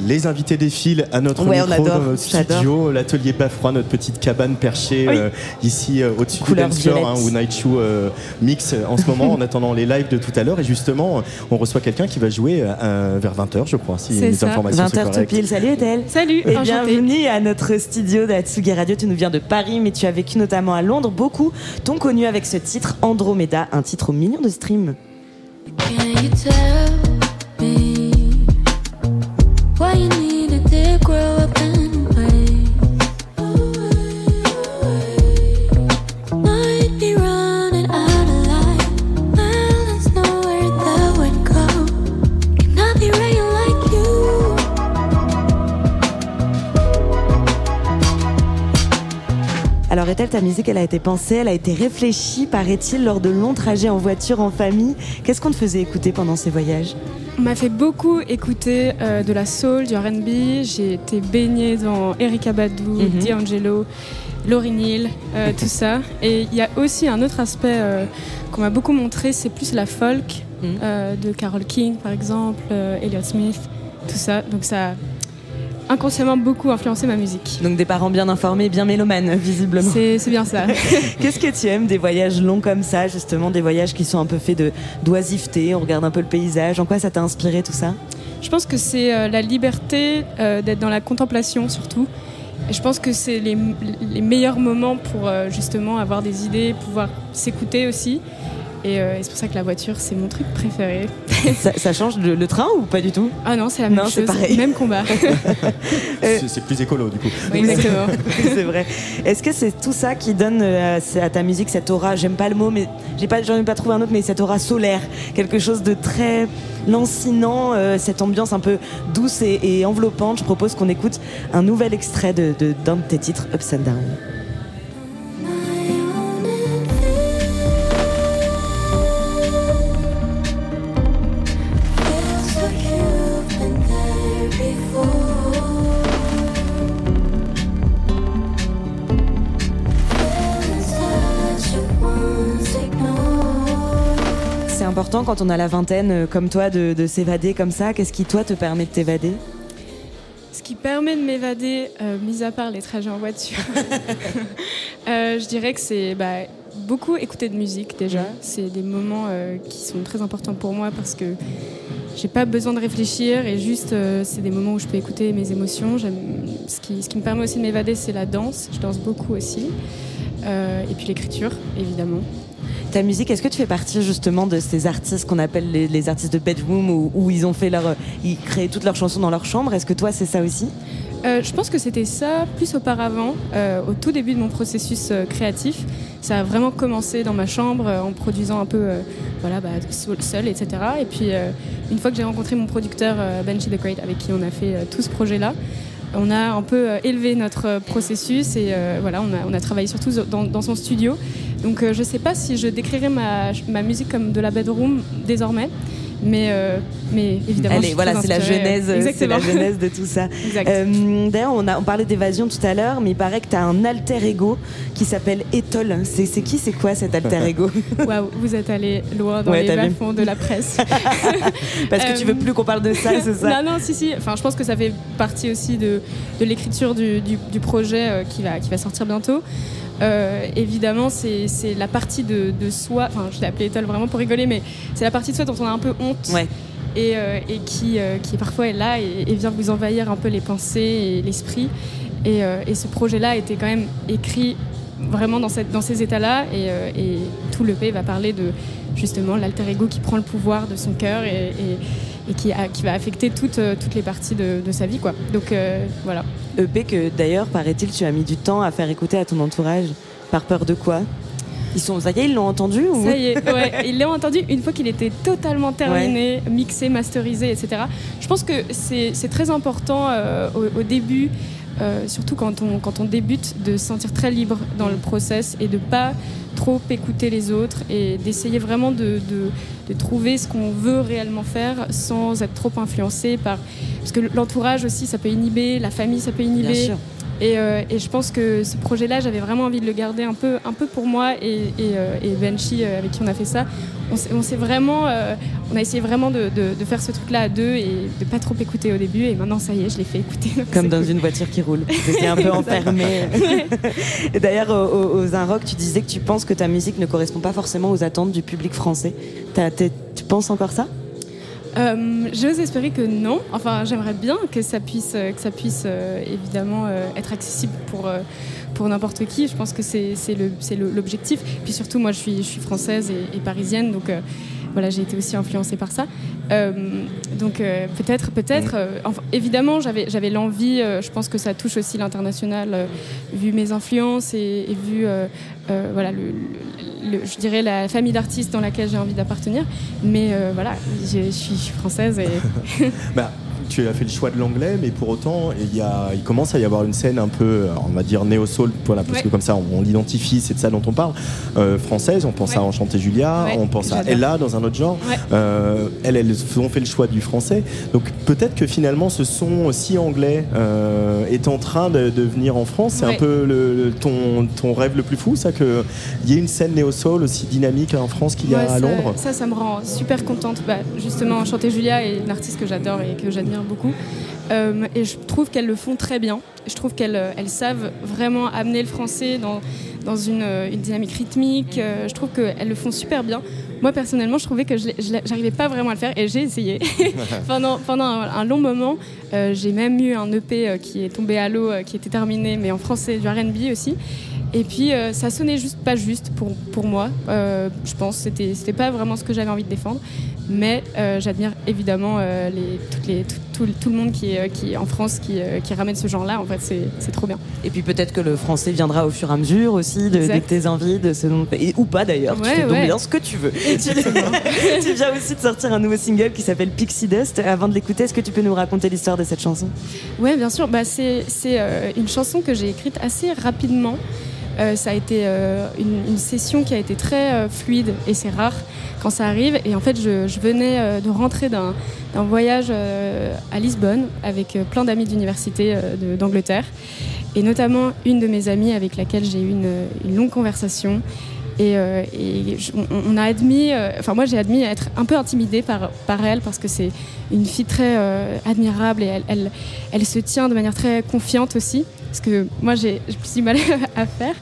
Les invités défilent à notre Ouais, micro dans notre studio, l'atelier Bafroid, notre petite cabane perchée Oui. euh, ici euh, au-dessus du dance floor, hein, où Night Shoe euh, mix euh, en ce moment en attendant les lives de tout à l'heure. Et justement, on reçoit quelqu'un qui va jouer euh, vers 20h, je crois, si les ça. informations sont 20h tout pile. Salut Ethel. Salut, Et enchantée. bienvenue à notre studio d'Atsugi Radio. Tu nous viens de Paris, mais tu as vécu notamment à Londres. Beaucoup t'ont connu avec ce titre Andromeda, un titre aux millions de streams. Can you tell Alors Ethel, ta musique, elle a été pensée, elle a été réfléchie, paraît-il, lors de longs trajets en voiture, en famille. Qu'est-ce qu'on te faisait écouter pendant ces voyages? On m'a fait beaucoup écouter euh, de la soul, du R&B. J'ai été baignée dans Erika Badu, Mhm. D'Angelo, Lauryn Hill, euh, tout ça. Et il y a aussi un autre aspect euh, qu'on m'a beaucoup montré, c'est plus la folk Mhm. euh, de Carole King, par exemple, Elliott Smith, tout ça. Donc ça inconsciemment beaucoup influencé ma musique. Donc des parents bien informés, bien mélomanes, visiblement. C'est bien ça. Qu'est-ce que tu aimes des voyages longs comme ça, justement, des voyages qui sont un peu faits de d'oisiveté, on regarde un peu le paysage. En quoi ça t'a inspiré tout ça? Je pense que c'est euh, la liberté euh, d'être dans la contemplation surtout. Et je pense que c'est les, les meilleurs moments pour euh, justement avoir des idées, pouvoir s'écouter aussi. Et, euh, et c'est pour ça que la voiture, c'est mon truc préféré. ça, ça change le, le train ou pas du tout? Ah non, c'est la même Non, c'est chose, pareil. même combat. C'est c'est plus écolo du coup. Oui, exactement. c'est vrai. Est-ce que c'est tout ça qui donne euh, à à ta musique cette aura J'aime pas le mot, mais j'ai pas, j'en ai pas trouvé un autre, mais cette aura solaire, quelque chose de très lancinant, euh, cette ambiance un peu douce et, et enveloppante. Je propose qu'on écoute un nouvel extrait de de- d'un de, tes titres, Ups and Down. Important quand on a la vingtaine, euh, comme toi, de, de s'évader comme ça. Qu'est-ce qui, toi, te permet de t'évader? Ce qui permet de m'évader, euh, mis à part les trajets en voiture, euh, je dirais que c'est bah, beaucoup écouter de musique déjà. C'est des moments euh, qui sont très importants pour moi parce que j'ai pas besoin de réfléchir et juste c'est des moments où je peux écouter mes émotions. Ce qui, ce qui me permet aussi de m'évader, c'est la danse. Je danse beaucoup aussi. Et puis l'écriture, évidemment. Ta musique, est-ce que tu fais partie justement de ces artistes qu'on appelle les, artistes de bedroom où, ils ont fait leur, euh, ils créent toutes leurs chansons dans leur chambre? Est-ce que toi c'est ça aussi? Euh, je pense que c'était ça plus auparavant, euh, au tout début de mon processus créatif. Ça a vraiment commencé dans ma chambre en produisant un peu, voilà, bah, seul, etc. Et puis une fois que j'ai rencontré mon producteur Benji the Great, avec qui on a fait tout ce projet-là, on a un peu euh, élevé notre euh, processus et euh, voilà, on a, travaillé surtout dans, son studio. Donc je sais pas si je décrirais ma musique comme de la bedroom désormais, Mais, euh, mais évidemment, suis voilà, c'est la genèse, euh, euh, c'est la genèse de tout ça. Euh, D'ailleurs, on, a- on parlait d'évasion tout à l'heure, mais il paraît que tu as un alter ego qui s'appelle Ethol. C'est c'est qui, c'est quoi cet alter ego? Waouh, vous êtes allé loin dans Ouais, les bas-fonds de la presse. Parce que tu veux plus qu'on parle de ça, c'est ça? Euh, Non, non, si, si. Enfin, je pense que ça fait partie aussi de, de l'écriture du, du- du projet euh, qui, va, qui va sortir bientôt. Euh, évidemment, c'est c'est la partie de, de soi, enfin, je l'ai appelé Ethel vraiment pour rigoler, mais c'est la partie de soi dont on a un peu honte. Ouais. Et, euh, et qui, euh, qui parfois est là et, et vient vous envahir un peu les pensées et l'esprit. Et, euh, et ce projet-là était quand même écrit vraiment dans, cette, dans ces états-là. Et, euh, et tout le pays va parler de justement l'alter ego qui prend le pouvoir de son cœur et, et- et qui, a- qui va affecter toutes, toutes les parties de, de sa vie. Quoi. Donc euh, voilà. EP que d'ailleurs, paraît-il, tu as mis du temps à faire écouter à ton entourage. Par peur de quoi? Ils sont, ça y est, ils l'ont entendu ou... Ça y est, ouais, ils l'ont entendu une fois qu'il était totalement terminé, mixé, masterisé, etc. Je pense que c'est c'est très important euh, au, au début, euh, surtout quand on, quand on débute, de se sentir très libre dans le process et de pas trop écouter les autres et d'essayer vraiment de, de- de trouver ce qu'on veut réellement faire sans être trop influencé par... Parce que l'entourage aussi, ça peut inhiber, la famille, ça peut inhiber. Bien sûr. Et, euh, et je pense que ce projet-là, j'avais vraiment envie de le garder un peu, un peu pour moi et, et, euh, et euh, avec qui on a fait ça. On s'est- On s'est vraiment, euh, on a essayé vraiment de, de- de faire ce truc-là à deux et de pas trop écouter au début. Et maintenant, ça y est, je l'ai fait écouter. Comme dans cool. une voiture qui roule. C'était un peu enfermé. Et D'ailleurs, au- au- aux Un Rock, tu disais que tu penses que ta musique ne correspond pas forcément aux attentes du public français. T'as- tu penses encore ça? Euh, J'ose espérer que non. Enfin, j'aimerais bien que ça puisse, euh, que ça puisse euh, évidemment euh, être accessible pour, pour n'importe qui. Je pense que c'est l'objectif. Puis surtout, moi, je suis, je suis française et, et parisienne, donc voilà, j'ai été aussi influencée par ça. Donc peut-être, peut-être. euh, enfin, évidemment, j'avais j'avais l'envie. je pense que ça touche aussi l'international, vu mes influences et, et vu voilà le, le- le- je dirais la famille d'artistes dans laquelle j'ai envie d'appartenir. Mais euh, voilà, je, je suis, je suis française et Bah, tu as fait le choix de l'anglais, mais pour autant, il, y a, il commence à y avoir une scène un peu, on va dire néo-soul, voilà, parce Ouais. que comme ça, on, on l'identifie, c'est de ça dont on parle. Euh, française, on pense à Enchanté Julia, Ouais, on pense à. Ella dans un autre genre. Euh, elles, elles ont fait le choix du français. Donc peut-être que finalement, ce son si anglais euh, est en train de, de venir en France. C'est un peu le, ton, ton rêve le plus fou, ça, qu'il y ait une scène néo-soul aussi dynamique en France qu'il y a à ça- Londres. Ça, ça me rend super contente. Bah, justement, Chanter Julia est une artiste que j'adore et que j'admire beaucoup. Euh, et je trouve qu'elles le font très bien. Je trouve qu'elles euh, elles savent vraiment amener le français dans, dans une, euh, une dynamique rythmique. Je trouve qu'elles le font super bien. Moi, personnellement, je trouvais que je j'arrivais pas vraiment à le faire et j'ai essayé. pendant pendant un long moment, euh, j'ai même eu un EP euh, qui est tombé à l'eau, euh, qui était terminé, mais en français, du RB aussi. Et puis euh, ça sonnait juste pas juste pour, pour moi, euh, je pense. C'était c'était pas vraiment ce que j'avais envie de défendre. Mais euh, j'admire évidemment les, toutes les, tout, tout- tout le monde qui qui en France qui, qui ramène ce genre-là. En fait, c'est c'est trop bien. Et puis peut-être que le français viendra au fur et à mesure aussi de, de tes envies, de ce et, ou pas d'ailleurs. tu Ouais, fais donc ouais. bien ce que tu veux. tu, tu viens aussi de sortir un nouveau single qui s'appelle Pixie Dust. Avant de l'écouter, est-ce que tu peux nous raconter l'histoire de cette chanson Ouais, bien sûr. Bah, c'est euh, une chanson que j'ai écrite assez rapidement. Euh, ça a été euh, une, session qui a été très fluide et c'est rare quand ça arrive. Et en fait, je, venais de rentrer d'un voyage à Lisbonne avec plein d'amis d'université d'Angleterre et notamment une de mes amies avec laquelle j'ai eu une longue conversation. Et, euh, on, a admis, euh, enfin moi j'ai admis être un peu intimidée par, par elle parce que c'est une fille très euh, admirable et elle, elle, se tient de manière très confiante aussi. Parce que moi j'ai plus du mal à faire.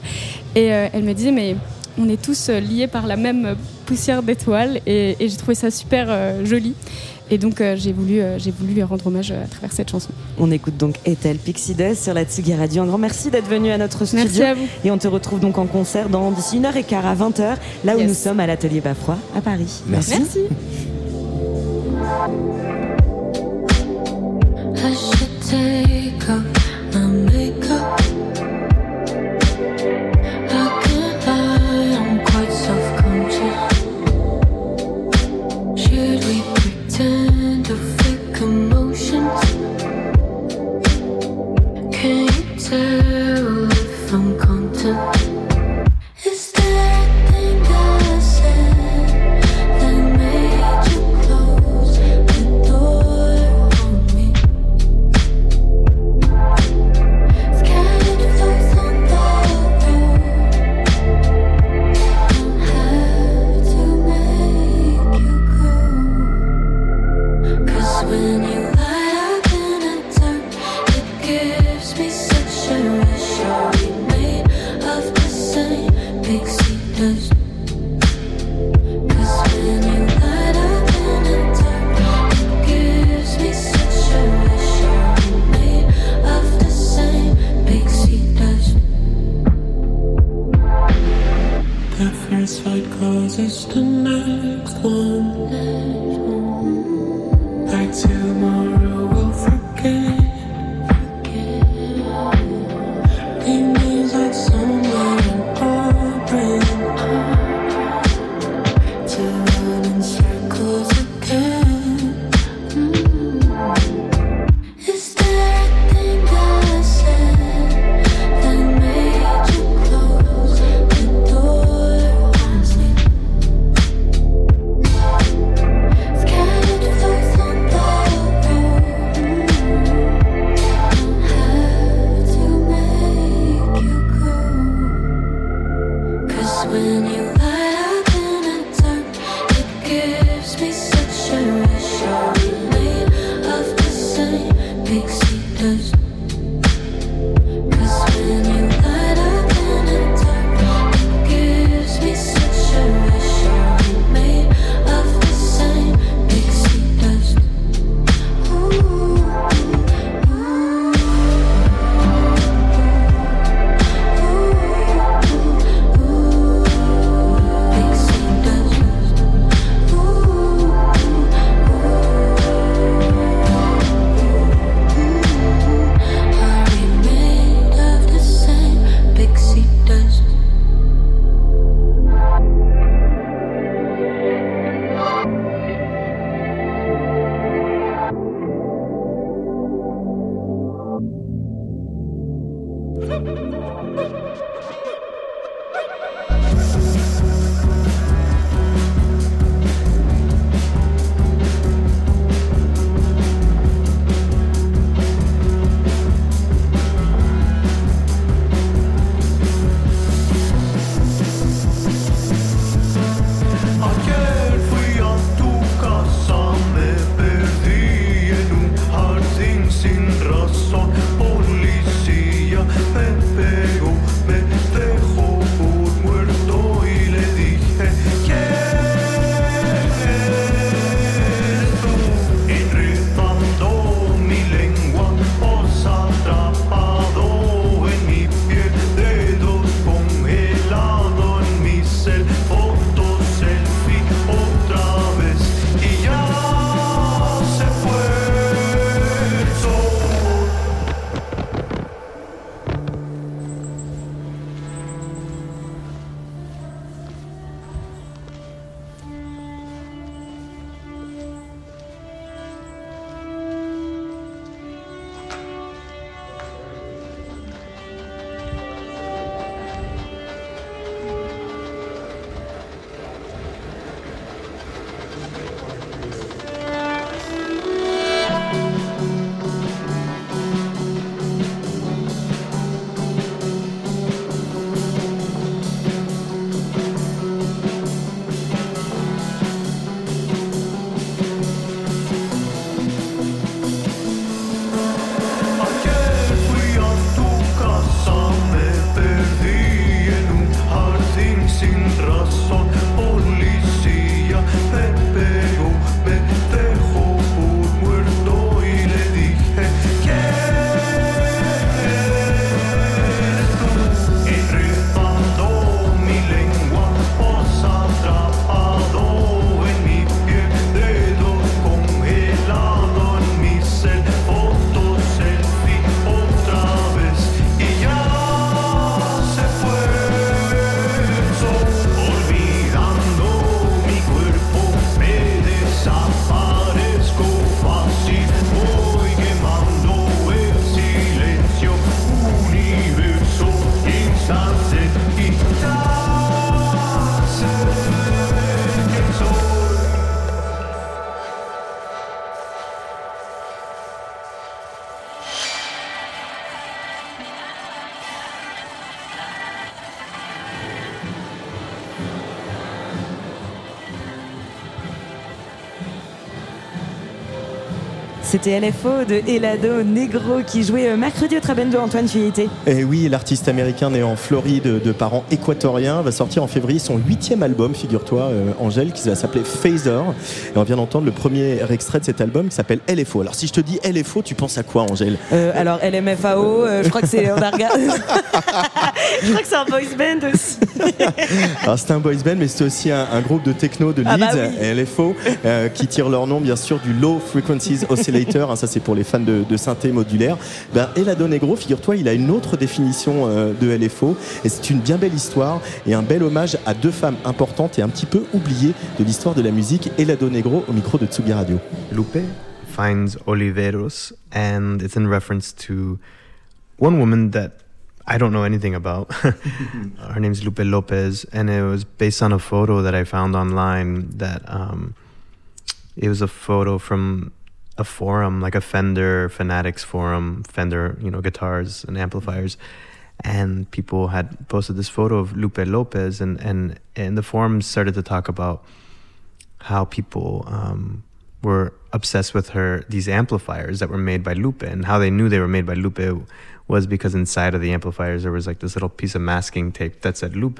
Et elle me disait mais on est tous liés par la même poussière d'étoiles et, et j'ai trouvé ça super joli. Et donc euh, j'ai voulu, euh, j'ai voulu lui rendre hommage à travers cette chanson. On écoute donc Ethel Pixie Dust sur la Tsugi Radio. Un grand merci d'être venu à notre studio. Merci à vous. Et on te retrouve donc en concert dans d'ici une heure et quart à 20h, là où Yes. nous sommes à l'atelier Bafroid à Paris. Merci. Merci. I should take off my makeup. C'était LFO de Elado Negro qui jouait euh, mercredi au Trabendo. Antoine, tu y étais Et oui, l'artiste américain né en Floride de parents équatoriens va sortir en février son huitième album, figure-toi, euh, Angèle, qui va s'appeler Phaser. Et on vient d'entendre le premier extrait de cet album qui s'appelle LFO. Alors si je te dis LFO, tu penses à quoi, Angèle? Euh, Alors LMFAO, euh, je crois que c'est je crois que c'est un boys band aussi. Alors c'est un boys band, mais c'est aussi un, un groupe de techno de Leeds, Ah bah oui. LFO, euh, qui tire leur nom bien sûr du Low Frequencies Hein, ça c'est pour les fans de, de synthé modulaire. Ben, Elado Negro, figure-toi, il a une autre définition euh, de LFO, et c'est une bien belle histoire et un bel hommage à deux femmes importantes et un petit peu oubliées de l'histoire de la musique. Elado Negro au micro de Tsugi Radio. Lupe finds Oliveros, and it's in reference to one woman that I don't know anything about. Her name's Lupe Lopez, and it was based on a photo that I found online. That um, it was a photo from a forum, like a Fender Fanatics forum, Fender, you know, guitars and amplifiers. And people had posted this photo of Lupe Lopez, and and and the forums started to talk about how people um, were obsessed with her these amplifiers that were made by Lupe and how they knew they were made by Lupe was because inside of the amplifiers there was like this little piece of masking tape that said Lupe.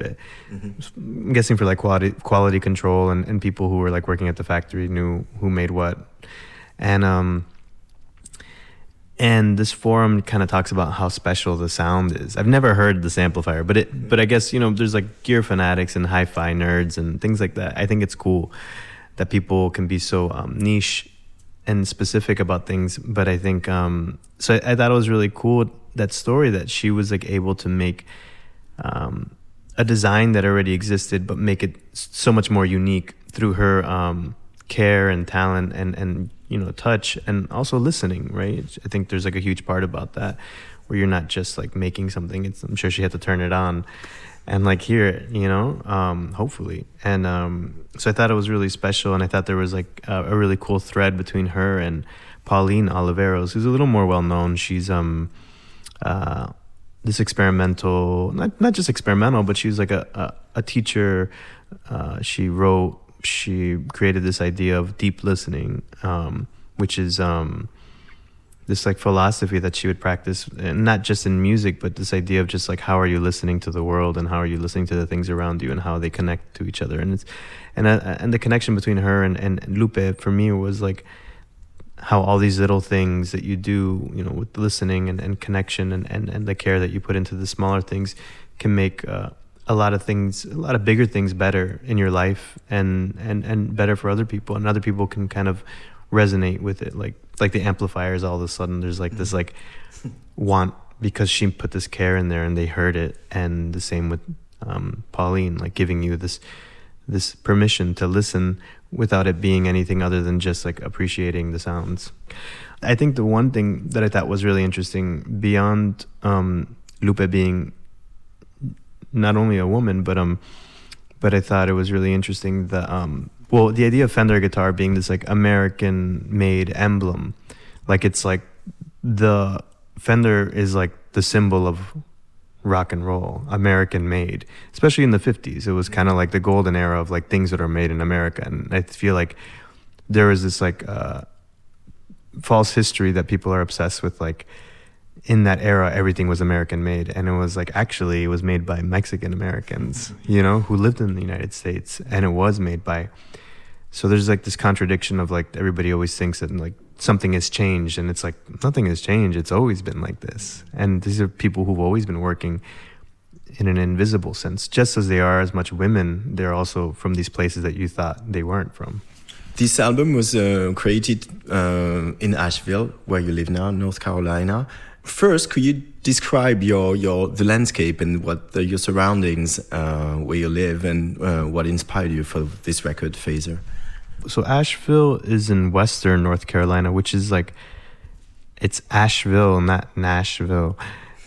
I'm guessing for like quality quality control and, and people who were like working at the factory knew who made what. And um and this forum kind of talks about how special the sound is. I've never heard this amplifier, but it but I guess you know there's like gear fanatics and hi-fi nerds and things like that. I think it's cool that people can be so um, niche and specific about things. But I think um, so. I, I thought it was really cool that story that she was like able to make um, a design that already existed, but make it so much more unique through her um, care and talent and and you know touch and also listening. Right? I think there's like a huge part about that where you're not just like making something. It's I'm sure she had to turn it on and like hear it, you know, um, hopefully. And um, so I thought it was really special, and I thought there was like a, a really cool thread between her and Pauline Oliveros, who's a little more well known. She's um, uh, this experimental, not not just experimental, but she's like a a, a teacher. Uh, she wrote, she created this idea of deep listening, um, which is um, this like philosophy that she would practice and not just in music but this idea of just like how are you listening to the world and how are you listening to the things around you and how they connect to each other. And it's and uh, and the connection between her and, and Lupe for me was like how all these little things that you do you know with listening and, and connection and, and, and the care that you put into the smaller things can make uh, a lot of things a lot of bigger things better in your life and and and better for other people and other people can kind of resonate with it. Like like the amplifiers all of a sudden there's like this like want because she put this care in there and they heard it. And the same with um, Pauline like giving you this this permission to listen without it being anything other than just like appreciating the sounds. I think the one thing that I thought was really interesting beyond um, Lupe being not only a woman but um but I thought it was really interesting the um well the idea of Fender guitar being this like American made emblem. Like it's like the Fender is like the symbol of rock and roll American made especially in the 50s it was kind of like the golden era of like things that are made in America. And I feel like there is this like uh false history that people are obsessed with like in that era everything was american made and it was like actually it was made by mexican americans you know who lived in the united states and it was made by so there's like this contradiction of like everybody always thinks that like something has changed and it's like nothing has changed it's always been like this and these are people who've always been working in an invisible sense just as they are as much women they're also from these places that you thought they weren't from This album was uh, created uh, in Asheville, where you live now, North Carolina. First, could you describe your, your the landscape and what the, your surroundings uh, where you live and uh, what inspired you for this record, Phaser? so Asheville is in western North Carolina, which is like it's Asheville, not Nashville.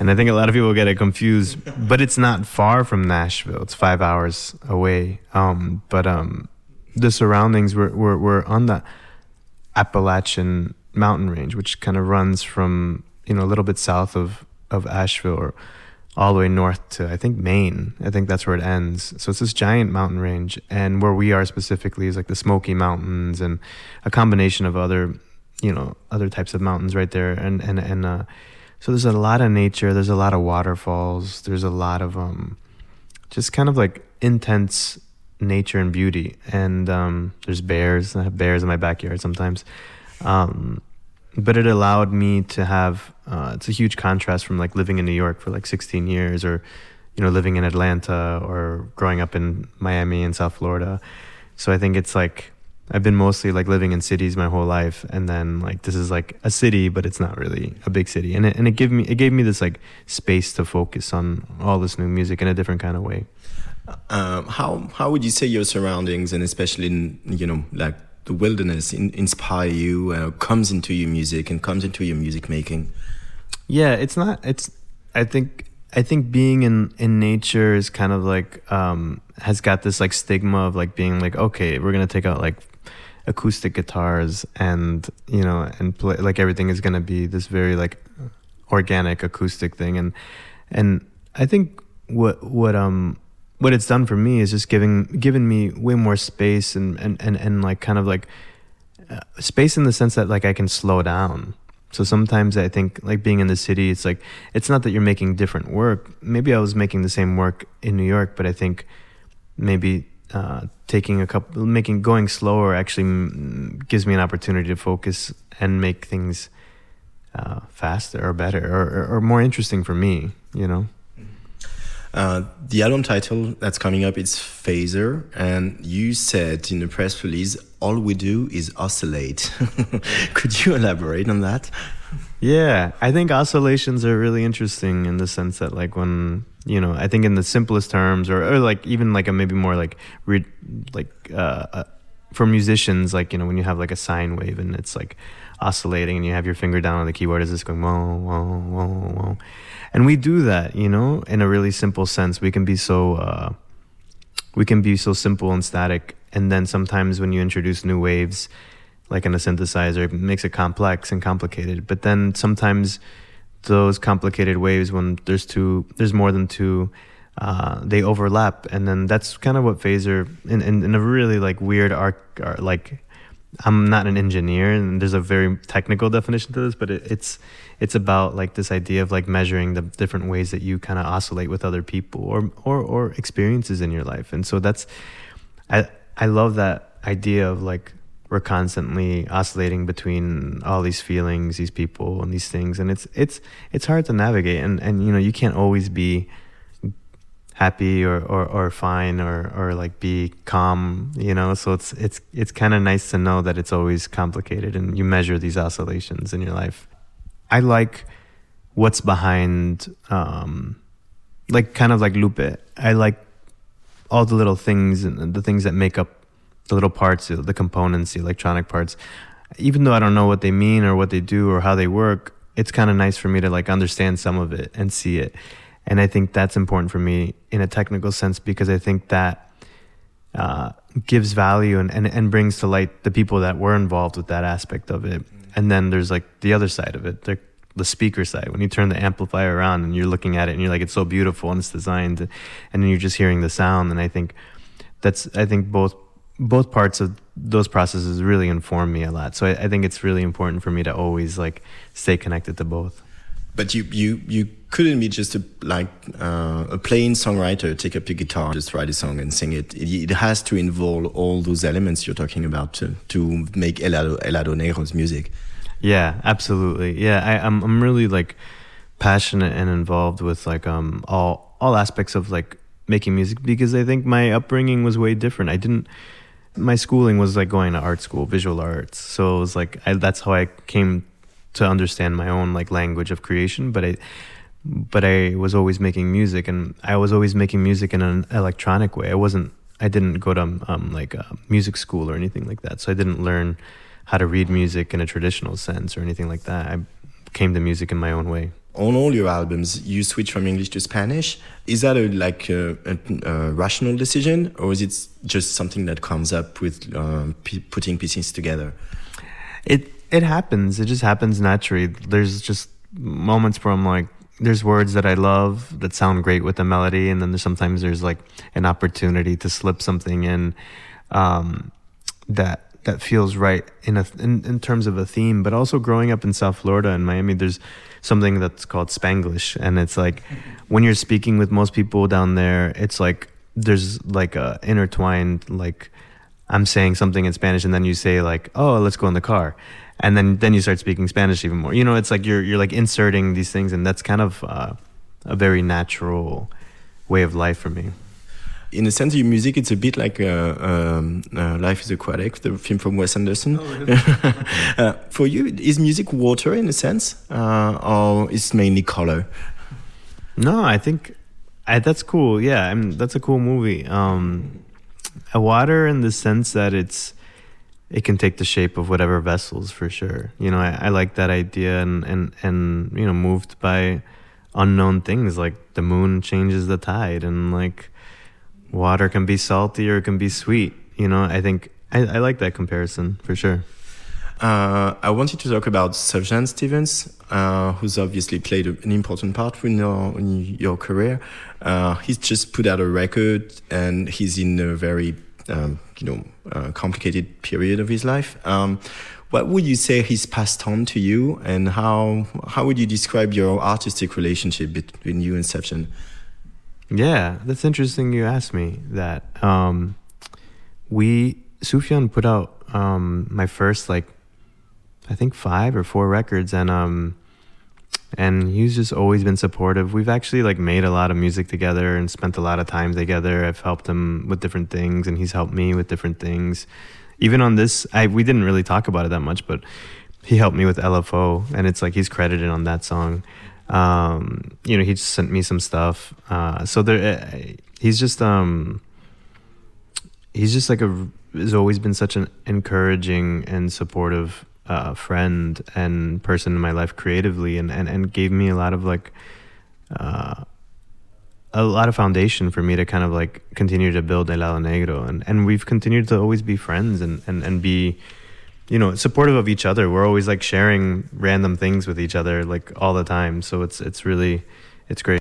And I think a lot of people get it confused, but it's not far from Nashville. It's five hours away. Um, but um, the surroundings were, were, were on the Appalachian mountain range, which kind of runs from, you know, a little bit south of, of Asheville or all the way north to I think Maine. I think that's where it ends. So it's this giant mountain range, and where we are specifically is like the Smoky Mountains and a combination of other you know other types of mountains right there, and and and uh, so there's a lot of nature. There's a lot of waterfalls. There's a lot of um, just kind of like intense nature and beauty. And um, there's bears. I have bears in my backyard sometimes. Um, but it allowed me to have uh, it's a huge contrast from like living in New York for like 16 years or you know living in Atlanta or growing up in Miami and South Florida. So I think it's like I've been mostly like living in cities my whole life, and then like this is like a city, but it's not really a big city, and it and it gave me it gave me this like space to focus on all this new music in a different kind of way. Um, how how would you say your surroundings and especially in, you know like the wilderness in, inspire you uh, comes into your music and comes into your music making? Yeah, it's not. It's. I think. I think being in in nature is kind of like um, has got this like stigma of like being like okay, we're gonna take out like acoustic guitars and you know and play like everything is gonna be this very like organic acoustic thing and and I think what what um what it's done for me is just giving given me way more space and and and, and like kind of like uh, space in the sense that like I can slow down. So sometimes I think like being in the city, it's like it's not that you're making different work. Maybe I was making the same work in New York, but I think maybe uh, taking a couple, making going slower actually gives me an opportunity to focus and make things uh, faster or better or, or, or more interesting for me. You know. Uh, the album title that's coming up is Phaser, and you said in the press release, "All we do is oscillate." Could you elaborate on that? Yeah, I think oscillations are really interesting in the sense that, like, when you know, I think in the simplest terms, or, or like even like a maybe more like re- like uh, uh, for musicians, like you know, when you have like a sine wave and it's like oscillating, and you have your finger down on the keyboard, is this going whoa whoa whoa whoa, and we do that, you know, in a really simple sense. We can be so uh, we can be so simple and static, and then sometimes when you introduce new waves like in a synthesizer it makes it complex and complicated. But then sometimes those complicated waves when there's two there's more than two uh, they overlap. And then that's kind of what phaser in, in, in a really like weird arc like i'm not an engineer and there's a very technical definition to this but it, it's it's about like this idea of like measuring the different ways that you kind of oscillate with other people or or or experiences in your life. And so that's i i love that idea of like we're constantly oscillating between all these feelings, these people, and these things, and it's it's it's hard to navigate, and and you know you can't always be happy or or, or fine or or like be calm, you know. So it's it's it's kind of nice to know that it's always complicated, and you measure these oscillations in your life. I like what's behind, um, like kind of like Lupe. I like all the little things and the things that make up the little parts, the components, the electronic parts. Even though I don't know what they mean or what they do or how they work, it's kind of nice for me to like understand some of it and see it. And I think that's important for me in a technical sense because I think that uh, gives value and, and, and brings to light the people that were involved with that aspect of it. And then there's like the other side of it, the, the speaker side. When you turn the amplifier around and you're looking at it and you're like, it's so beautiful and it's designed, and then you're just hearing the sound. And I think that's, I think both both parts of those processes really inform me a lot. So I, I, think it's really important for me to always like stay connected to both. But you you you couldn't be just a, like uh, a plain songwriter, take up your guitar, just write a song and sing it. It, it has to involve all those elements you're talking about to, to make Helado, Helado Negro's music. Yeah, absolutely. Yeah, I, I'm I'm really like passionate and involved with like um all all aspects of like making music because I think my upbringing was way different. I didn't my schooling was like going to art school, visual arts. So it was like I, that's how I came to understand my own like language of creation. But I, but I was always making music, and I was always making music in an electronic way. I wasn't. I didn't go to um, like music school or anything like that. So I didn't learn how to read music in a traditional sense or anything like that. I came to music in my own way. On all your albums you switch from english to spanish. Is that a like a, a, a rational decision or is it just something that comes up with uh, putting pieces together? It it happens. It just happens naturally. There's just moments where i'm like there's words that i love that sound great with the melody and then there's sometimes there's like an opportunity to slip something in um, that that feels right in a in, in terms of a theme, but also growing up in South Florida and Miami, there's something that's called Spanglish, and it's like when you're speaking with most people down there, it's like there's like a intertwined like I'm saying something in Spanish, and then you say like, "Oh, let's go in the car," and then then you start speaking Spanish even more. You know, it's like you're you're like inserting these things, and that's kind of uh, a very natural way of life for me. In a sense, your music it's a bit like uh, um, uh, Life is Aquatic, the film from Wes Anderson. uh, for you, is music water in a sense, uh, or is mainly color? No, I think I, that's cool. Yeah, I mean, that's a cool movie. Um, a water in the sense that it's it can take the shape of whatever vessels for sure. You know, I, I like that idea and, and and you know moved by unknown things like the moon changes the tide and like water can be salty or it can be sweet. You know, I think I, I like that comparison for sure. Uh, I wanted to talk about Sufjan Stevens, uh, who's obviously played an important part in your, in your career. Uh, he's just put out a record, and he's in a very, um, you know, uh, complicated period of his life. Um, what would you say he's passed on to you, and how how would you describe your artistic relationship between you and Sufjan? Yeah, that's interesting. You asked me that. Um, we Sufjan put out um, my first like, I think five or four records, and um, and he's just always been supportive. We've actually like made a lot of music together and spent a lot of time together. I've helped him with different things, and he's helped me with different things. Even on this, I we didn't really talk about it that much, but he helped me with LFO, and it's like he's credited on that song. Um, you know, he just sent me some stuff. Uh, so there, uh, he's just um, he's just like a has always been such an encouraging and supportive uh, friend and person in my life creatively, and and and gave me a lot of like. Uh, a lot of foundation for me to kind of like continue to build El Lado Negro and, and we've continued to always be friends and, and, and be you know supportive of each other. We're always like sharing random things with each other like all the time. So it's it's really it's great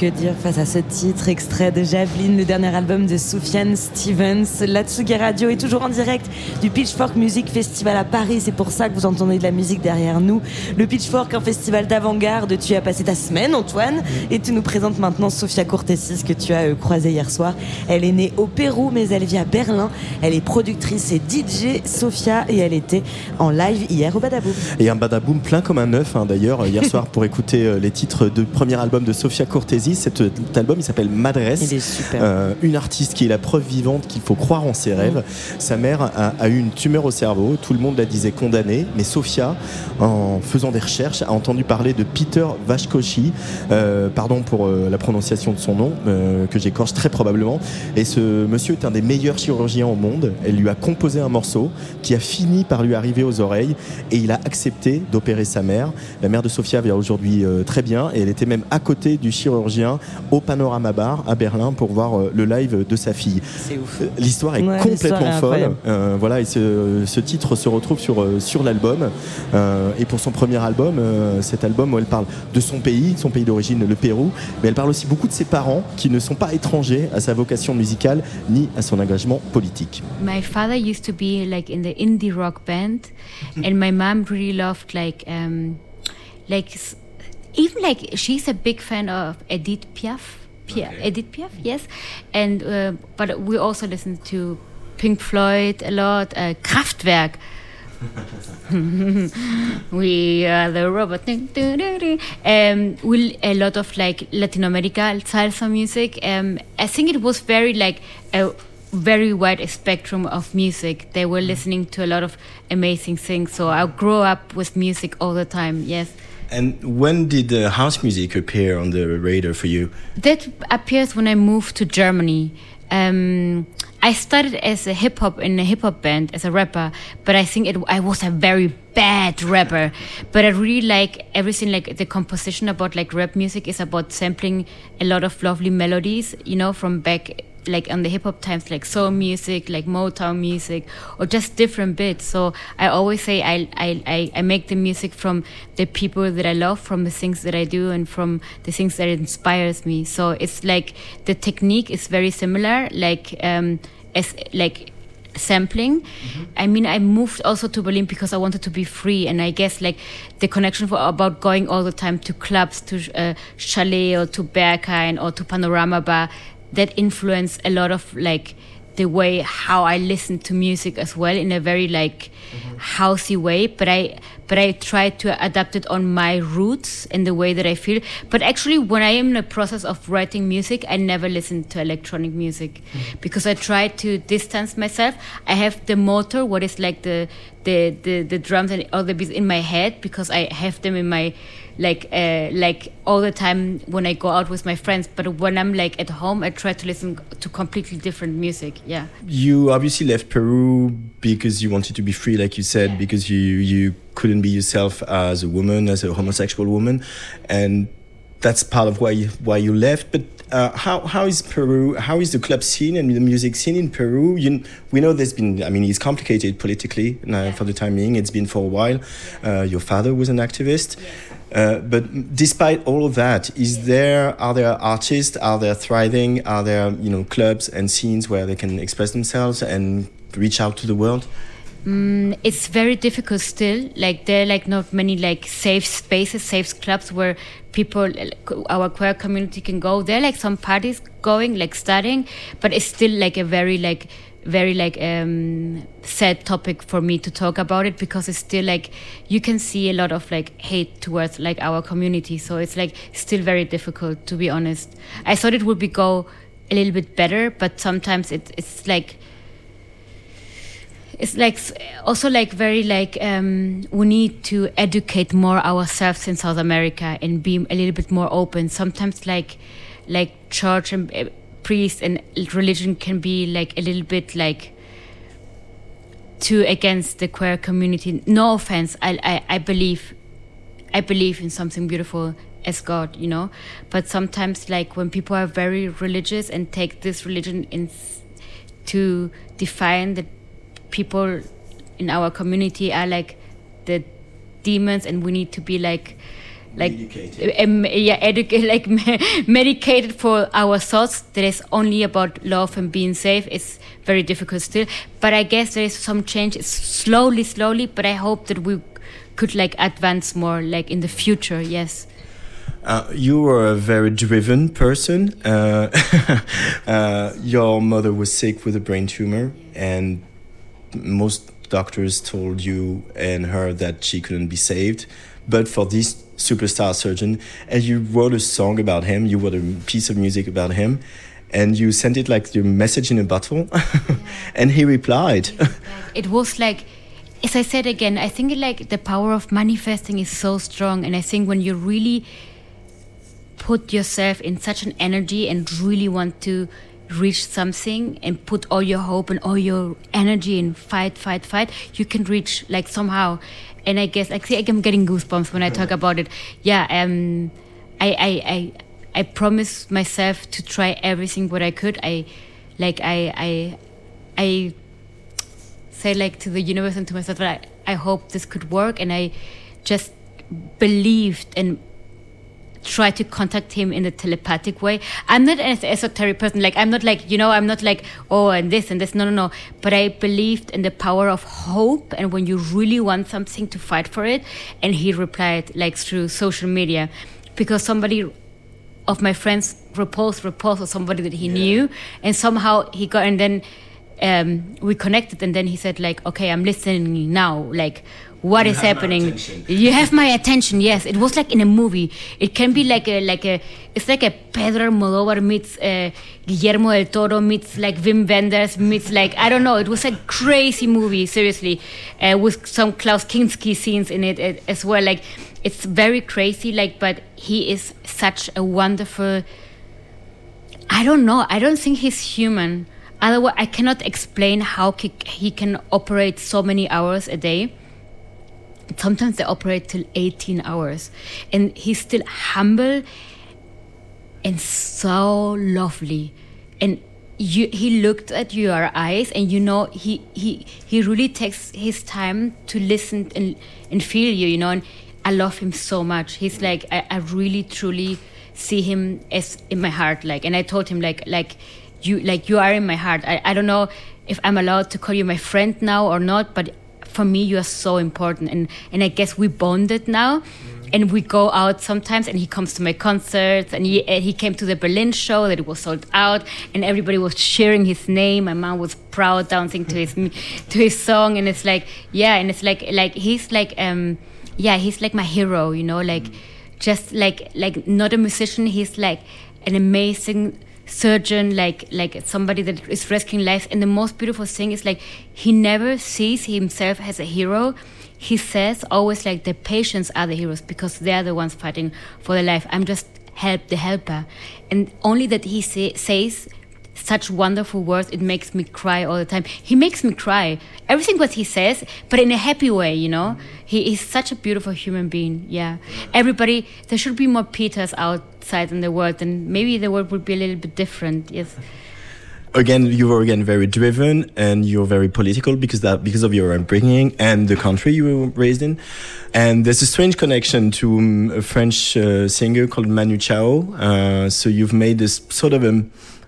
que dire face à ce titre extrait de Javeline, le dernier album de Soufiane Stevens. La Tsugi Radio est toujours en direct du Pitchfork Music Festival à Paris. C'est pour ça que vous entendez de la musique derrière nous. Le Pitchfork, un festival d'avant-garde. Tu as passé ta semaine, Antoine, et tu nous présentes maintenant Sofia Cortesis que tu as euh, croisée hier soir. Elle est née au Pérou, mais elle vit à Berlin. Elle est productrice et DJ, Sofia, et elle était en live hier au Badaboum. Et un badaboom plein comme un neuf hein, d'ailleurs hier soir pour écouter euh, les titres du premier album de Sofia Cortesi. Cet, cet album il s'appelle Madresse. Il est super. Euh, une artiste qui est la preuve vivante qu'il faut croire en ses rêves. Sa mère a, a eu une tumeur au cerveau. Tout le monde la disait condamnée, mais Sofia, en faisant des recherches, a entendu parler de Peter Vashkoshi. Euh, pardon pour euh, la prononciation de son nom, euh, que j'écorche très probablement. Et ce monsieur est un des meilleurs chirurgiens au monde. Elle lui a composé un morceau qui a fini par lui arriver aux oreilles et il a accepté d'opérer sa mère. La mère de Sofia va aujourd'hui euh, très bien et elle était même à côté du chirurgien au Panorama Bar à Berlin pour voir euh, le live de sa fille. Euh, L'histoire est Ouais, complètement est folle. Euh, voilà, et ce, ce titre se retrouve sur, sur l'album. Euh, et pour son premier album, euh, cet album où elle parle de son pays, son pays d'origine, le Pérou, mais elle parle aussi beaucoup de ses parents qui ne sont pas étrangers à sa vocation musicale ni à son engagement politique. My father used to be like in the indie rock band, and my mom really loved like um, like even like she's a big fan of Edith Piaf. Piaf Edith Piaf, yes, and uh, but we also listen to Pink Floyd a lot, uh, Kraftwerk. we are the robot. Um, we a lot of like Latin America salsa music. Um, I think it was very like a very wide spectrum of music. They were listening to a lot of amazing things. So I grew up with music all the time. Yes. And when did uh, house music appear on the radar for you? That appears when I moved to Germany. Um, I started as a hip hop in a hip hop band as a rapper, but I think it, I was a very bad rapper. But I really like everything, like the composition about like rap music is about sampling a lot of lovely melodies, you know, from back like on the hip hop times, like soul music, like Motown music, or just different bits. So I always say I, I, I, make the music from the people that I love, from the things that I do, and from the things that inspires me. So it's like the technique is very similar, like um, as like sampling. I mean, I moved also to Berlin because I wanted to be free, and I guess like the connection for about going all the time to clubs, to uh, chalet, or to Berghain, or to Panorama Bar, that influenced a lot of like the way how I listen to music as well in a very like housey way. But I but I try to adapt it on my roots in the way that I feel. But actually, when I am in the process of writing music, I never listen to electronic music because I try to distance myself. I have the motor, what is like the the the, the drums and all the beats in my head because I have them in my like uh, like all the time when I go out with my friends. But when I'm like at home, I try to listen to completely different music. Yeah. You obviously left Peru because you wanted to be free, like you said, because you you couldn't be yourself as a woman, as a homosexual woman, and that's part of why you, why you left. But uh, how how is Peru? How is the club scene and the music scene in Peru? You, we know there's been. I mean, it's complicated politically uh, for the time being. It's been for a while. Uh, your father was an activist. Uh, but despite all of that, is there are there artists? Are there thriving? Are there you know clubs and scenes where they can express themselves and reach out to the world? Mm, it's very difficult still. Like there are like not many like safe spaces, safe clubs where people, our queer community can go. There are like some parties going, like starting, but it's still like a very like very like um sad topic for me to talk about it because it's still like you can see a lot of like hate towards like our community so it's like still very difficult to be honest i thought it would be go a little bit better but sometimes it, it's like it's like also like very like um, we need to educate more ourselves in South America and be a little bit more open. Sometimes like like church and uh, priest and religion can be like a little bit like too against the queer community. No offense, I I, I believe I believe in something beautiful as God, you know. But sometimes like when people are very religious and take this religion in to define the people in our community are like the demons and we need to be like like um, yeah educa- like medicated for our thoughts that is only about love and being safe. It's very difficult still. But i guess there is some change. It's slowly slowly but i hope that we could like advance more like in the future yes. Uh, you were a very driven person. Uh, uh, your mother was sick with a brain tumor, and most doctors told you and her that she couldn't be saved. But for this superstar surgeon, and you wrote a song about him, you wrote a piece of music about him, and you sent it like your message in a bottle, and he replied. it was like as i said again i think like the power of manifesting is so strong and i think when you really put yourself in such an energy and really want to reach something and put all your hope and all your energy and fight fight fight you can reach like somehow and i guess actually i'm getting goosebumps when i talk about it. Yeah um i i i, I promised myself to try everything what i could. I like i i i say like to the universe and to myself that I, I hope this could work. And I just believed and tried to contact him in a telepathic way. I'm not an esoteric person. Like I'm not like, you know, I'm not like, oh and this and this. No no no. But I believed in the power of hope and when you really want something to fight for it. And he replied like through social media. Because somebody of my friends reposed reposed of somebody that he knew and somehow he got and then um, we connected and then he said like okay i'm listening now like what You is happening you have my attention yes it was like in a movie it can be like a like a it's like a pedro almodovar meets uh, guillermo del toro meets like wim wenders meets like i don't know it was a crazy movie seriously uh, with some klaus kinski scenes in it uh, as well like it's very crazy like but he is such a wonderful I don't know. I don't think he's human. Otherwise, I cannot explain how he, he can operate so many hours a day. Sometimes they operate till 18 hours. And he's still humble and so lovely. And you, he looked at your eyes and you know he, he, he really takes his time to listen and, and feel you, you know. And I love him so much. He's like, I, I really, truly see him as in my heart like and i told him like like you like you are in my heart I, I don't know if i'm allowed to call you my friend now or not but for me you are so important. And and i guess we bonded now. And we go out sometimes and he comes to my concerts and he, he came to the berlin show that it was sold out and everybody was cheering his name. My mom was proud dancing to his to his song. And it's like yeah and it's like like he's like um yeah he's like my hero you know like just like like not a musician. He's like an amazing surgeon like like somebody that is rescuing lives and the most beautiful thing is like he never sees himself as a hero. He says always like the patients are the heroes because they're the ones fighting for their life. I'm just help the helper. And only that he say, says such wonderful words it makes me cry all the time. He makes me cry. Everything what he says but in a happy way you know? He is such a beautiful human being yeah. Everybody there should be more peters outside in the world and maybe the world would be a little bit different yes. Again you were again very driven and you're very political because that because of your upbringing and the country you were raised in. And there's a strange connection to um, a french uh, singer called manu chao. Uh, so you've made this sort of a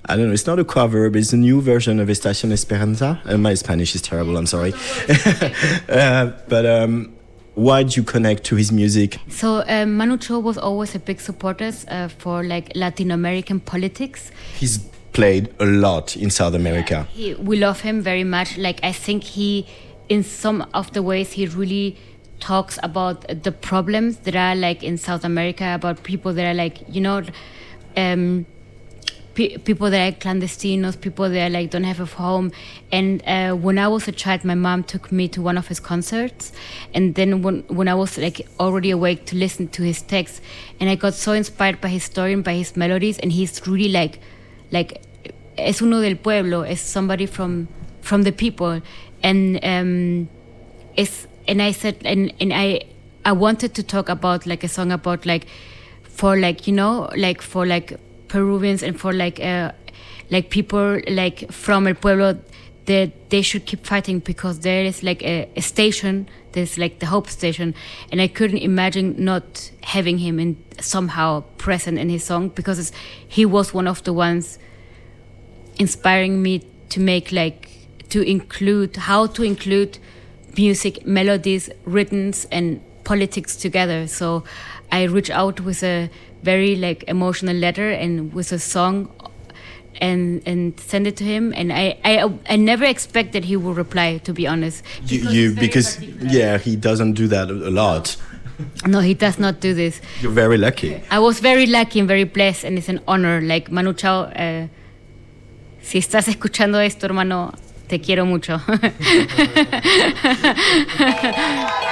I don't know, it's not a cover, but it's a new version of Estación Esperanza. Uh, my Spanish is terrible, I'm sorry. uh, but um, why did you connect to his music? so um, manu chao was always a big supporter uh, for like latin american politics He's played a lot in South America. he, we love him very much. Like I think he, in some of the ways, he really talks about the problems that are like in South America about people that are like you know, um, pe- people that are clandestinos, people that are like don't have a home. And uh, when I was a child, my mom took me to one of his concerts, and then when when I was like already awake to listen to his texts, and I got so inspired by his story and by his melodies, and he's really like like es uno del pueblo es somebody from from the people and um it's and i said and and i i wanted to talk about like a song about like for like you know like for like peruvians and for like uh like people like from el pueblo that they should keep fighting because there is like a, a station there's like the hope station and i couldn't imagine not having him in somehow present in his song because he was one of the ones inspiring me to make like to include how to include music melodies rhythms and politics together. So i reach out with a very like emotional letter and with a song and and send it to him. And I, I I never expected he will reply to be honest. You, you because yeah, he doesn't do that a a lot. no he does not do this. You're very lucky. I was very lucky and very blessed and it's an honor. Like Manu Chao eh, si estás escuchando esto hermano te quiero mucho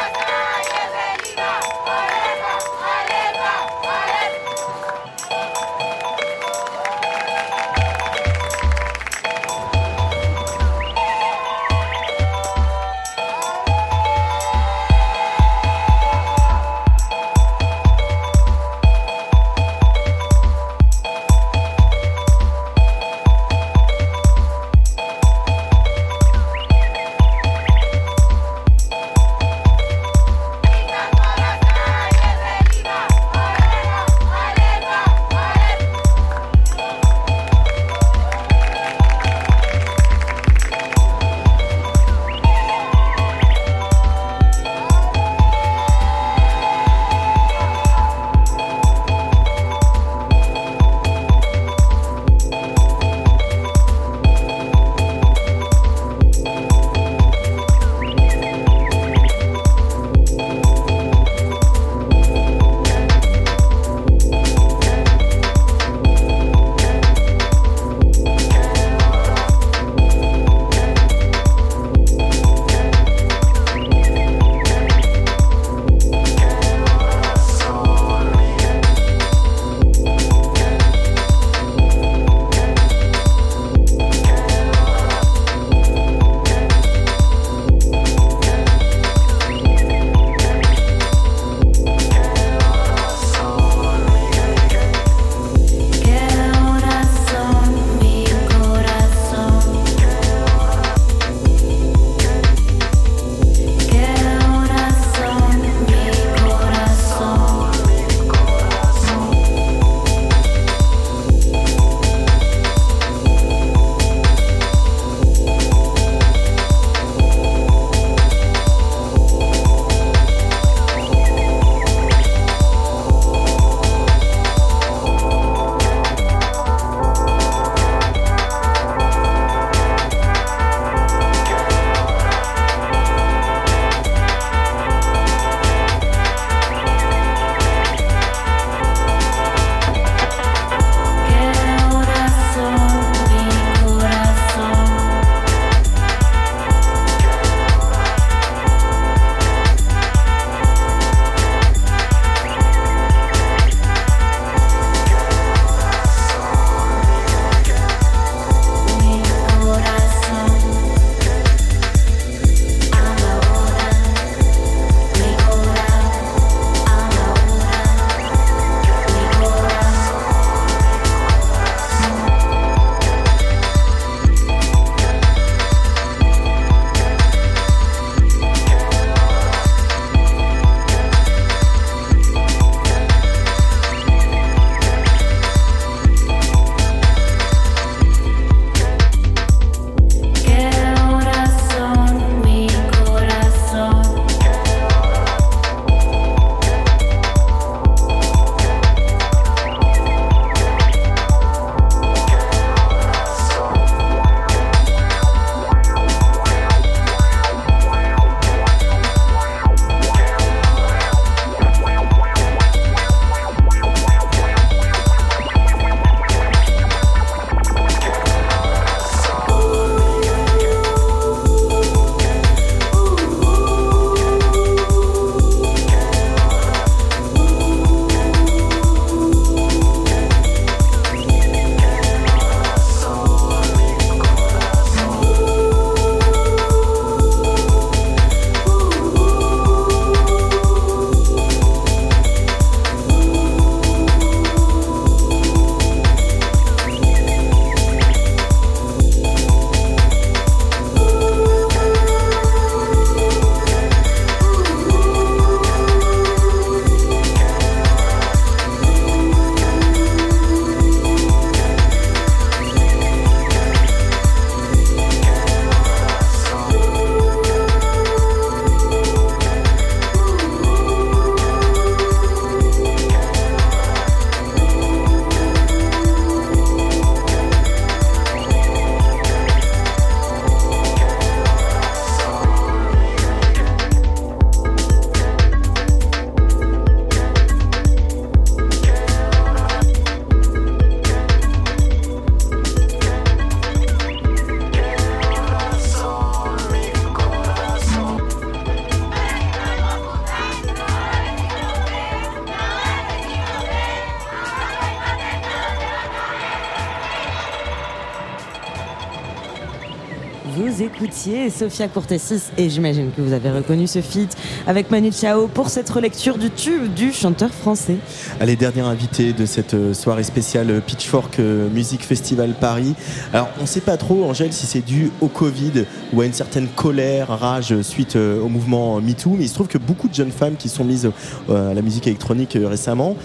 Sophia Courtesis et j'imagine que vous avez reconnu ce feat avec Manu Chao pour cette relecture du tube du chanteur français. Allez, dernière invitée de cette euh, soirée spéciale euh, Pitchfork euh, Music Festival Paris. Alors, on ne sait pas trop, Angèle, si c'est dû au Covid ou à une certaine colère, rage suite au mouvement MeToo, mais il se trouve que beaucoup de jeunes femmes qui sont mises à la musique électronique récemment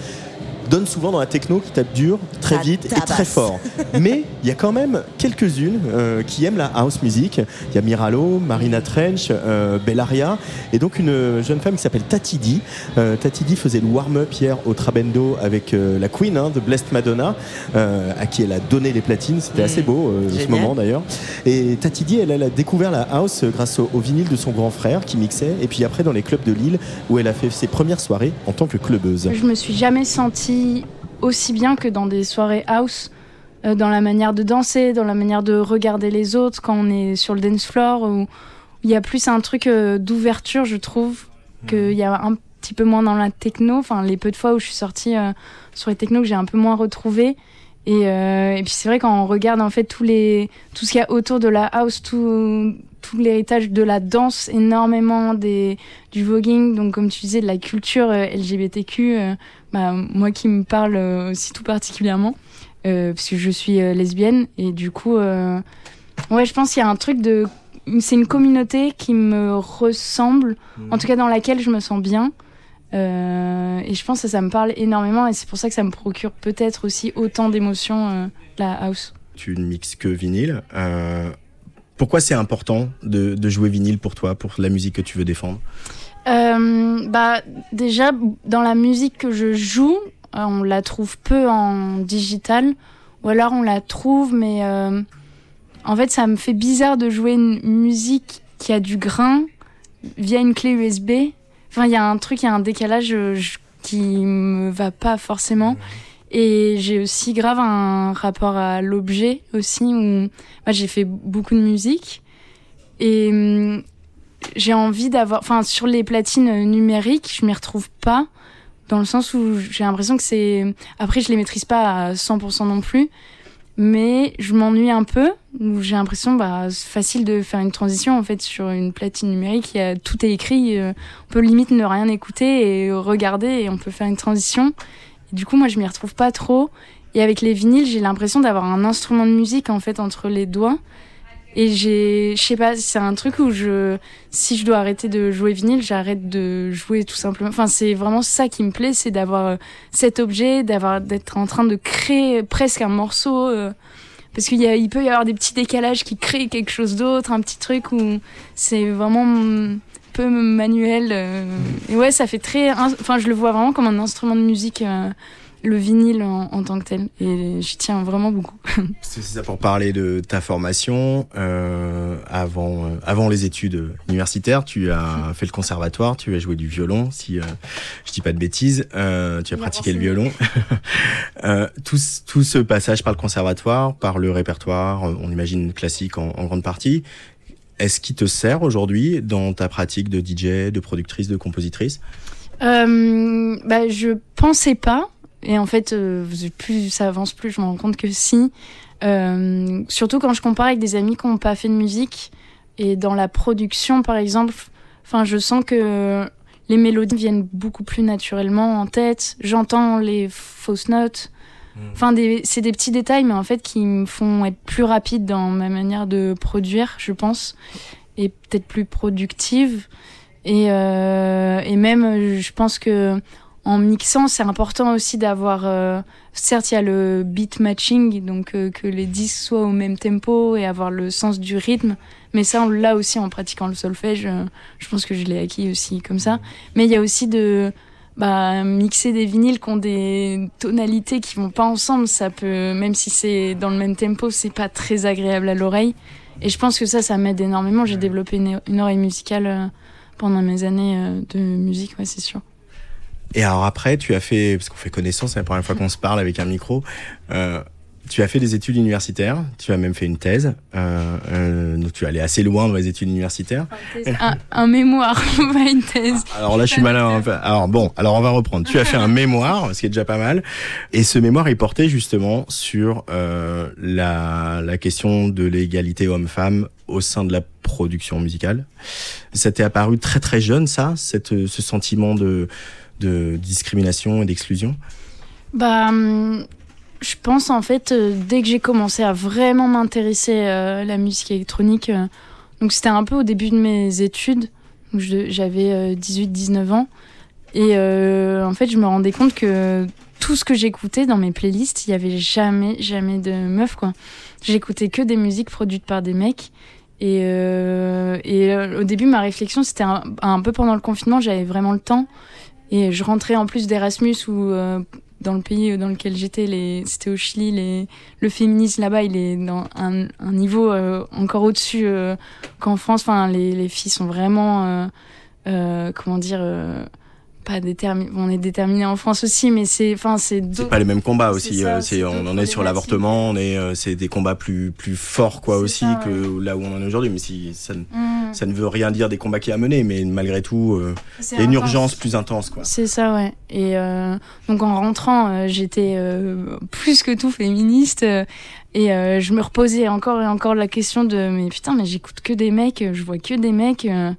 donnent souvent dans la techno qui tape dur, très Ça vite et très fort. Mais il y a quand même quelques-unes euh, qui aiment la house music. Il y a Miralo, Marina Trench, euh, Bellaria, et donc une euh, jeune femme qui s'appelle Tatidi. Euh, Tatidi faisait le warm-up hier au Trabendo avec euh, la Queen hein, de Blessed Madonna, euh, à qui elle a donné les platines. C'était assez beau euh, ce moment d'ailleurs. Et Tatidi, elle, elle a découvert la house grâce au, au vinyle de son grand frère qui mixait, et puis après dans les clubs de Lille où elle a fait ses premières soirées en tant que clubeuse. Je me suis jamais sentie aussi bien que dans des soirées house, euh, dans la manière de danser, dans la manière de regarder les autres quand on est sur le dance floor, où il y a plus un truc euh, d'ouverture, je trouve, qu'il y a un petit peu moins dans la techno. Enfin, les peu de fois où je suis sortie euh, sur les techno que j'ai un peu moins retrouvé. Et, euh, et puis c'est vrai quand on regarde en fait tous les tout ce qu'il y a autour de la house, tout tout l'héritage de la danse, énormément des du voguing, donc comme tu disais de la culture euh, LGBTQ, euh, bah, moi qui me parle euh, aussi tout particulièrement, parce que je suis lesbienne et du coup, ouais, je pense qu'il y a un truc de, c'est une communauté qui me ressemble, en tout cas dans laquelle je me sens bien. Euh, et je pense que ça me parle énormément et c'est pour ça que ça me procure peut-être aussi autant d'émotions euh, la house. Tu ne mixes que vinyle. Euh, pourquoi c'est important de, jouer vinyle pour toi, pour la musique que tu veux défendre Euh, bah déjà dans la musique que je joue, euh, on la trouve peu en digital ou alors on la trouve mais euh, en fait ça me fait bizarre de jouer une musique qui a du grain via une clé USB. Enfin il y a un truc, il y a un décalage je- qui me va pas forcément. Et j'ai aussi grave un rapport à l'objet aussi où moi j'ai fait beaucoup de musique. Et hum, j'ai envie d'avoir enfin sur les platines numériques je m'y retrouve pas dans le sens où j'ai l'impression que c'est après je les maîtrise pas à 100% non plus mais je m'ennuie un peu où j'ai l'impression bah c'est facile de faire une transition en fait sur une platine numérique. Tout est écrit euh, on peut limite ne rien écouter et regarder et on peut faire une transition et du coup moi je m'y retrouve pas trop et avec les vinyles j'ai l'impression d'avoir un instrument de musique en fait entre les doigts et j'ai, je sais pas, c'est un truc où je, si je dois arrêter de jouer vinyle, j'arrête de jouer tout simplement. Enfin, c'est vraiment ça qui me plaît, c'est d'avoir euh, cet objet, d'avoir, d'être en train de créer presque un morceau. euh, parce qu'il y a, il peut y avoir des petits décalages qui créent quelque chose d'autre, un petit truc où c'est vraiment peu manuel. euh, et ouais, ça fait très, enfin, je le vois vraiment comme un instrument de musique, euh, le vinyle en, en tant que tel. Et j'y tiens vraiment beaucoup. C'est ça pour parler de ta formation. Euh, avant, euh, avant les études universitaires, tu as fait le conservatoire, tu as joué du violon, si euh, je dis pas de bêtises. Tu as pratiqué le violon. tout, ce- tout ce passage par le conservatoire, par le répertoire, on imagine classique en, en grande partie. Est-ce qui te sert aujourd'hui dans ta pratique de DJ, de productrice, de compositrice? Euh, bah, je pensais pas. Et en fait, euh, plus ça avance, plus je me rends compte que si. Euh, surtout quand je compare avec des amis qui n'ont pas fait de musique. Et dans la production, par exemple, enfin, je sens que les mélodies viennent beaucoup plus naturellement en tête. J'entends les fausses notes. Enfin, des- c'est des petits détails, mais en fait, qui me font être plus rapide dans ma manière de produire, je pense, et peut-être plus productive. Et, euh, et même, je pense que en mixant, c'est important aussi d'avoir. euh, certes, il y a le beat matching, donc euh, que les disques soient au même tempo et avoir le sens du rythme. Mais ça, on l'a aussi en pratiquant le solfège. je pense que je l'ai acquis aussi comme ça. Mais il y a aussi de bah, mixer des vinyles qui ont des tonalités qui vont pas ensemble. Ça peut, même si c'est dans le même tempo, c'est pas très agréable à l'oreille. Et je pense que ça, ça m'aide énormément. J'ai développé une, une oreille musicale euh, pendant mes années euh, de musique, ouais, c'est sûr. Et alors après, tu as fait, parce qu'on fait connaissance, c'est la première fois qu'on se parle avec un micro, euh, tu as fait des études universitaires, tu as même fait une thèse, euh, euh, donc tu es allé assez loin dans les études universitaires. un, un mémoire, pas une thèse. Alors là, je suis malin. un peu. Alors bon, alors on va reprendre. Tu as fait un mémoire, ce qui est déjà pas mal, et ce mémoire est porté justement sur euh, la, la question de l'égalité homme-femme au sein de la production musicale. Ça t'est apparu très très jeune, ça, cette, ce sentiment de, de discrimination et d'exclusion? Bah, hum, je pense en fait, euh, dès que j'ai commencé à vraiment m'intéresser euh, à la musique électronique, euh, donc c'était un peu au début de mes études, j'avais 18-19 ans, et en fait je me rendais compte que tout ce que j'écoutais dans mes playlists, il y avait jamais, jamais de meufs quoi. J'écoutais que des musiques produites par des mecs. Et, euh, et au début, ma réflexion, c'était un, un peu pendant le confinement, j'avais vraiment le temps. Et je rentrais en plus d'Erasmus où euh, dans le pays dans lequel j'étais, les- c'était au Chili, les, le féminisme là-bas, il est dans un, un niveau euh, encore au-dessus euh, qu'en France. Enfin, les, les filles sont vraiment, euh, euh, comment dire, euh, pas. On est déterminés en France aussi, mais c'est, enfin, c'est. C'est pas les mêmes combats aussi. ça, euh, on en est sur l'avortement, on est euh, c'est des combats plus plus forts quoi aussi ça, que là où on en est aujourd'hui. Mais si ça ne, Mm. ça ne veut rien dire des combats qu'il a à mener, mais malgré tout, euh, il y a une intense. urgence plus intense quoi. C'est ça, ouais. Et euh, donc en rentrant, euh, j'étais plus que tout féministe. et euh, je me reposais encore et encore la question de mais putain, mais j'écoute que des mecs, je vois que des mecs. euh,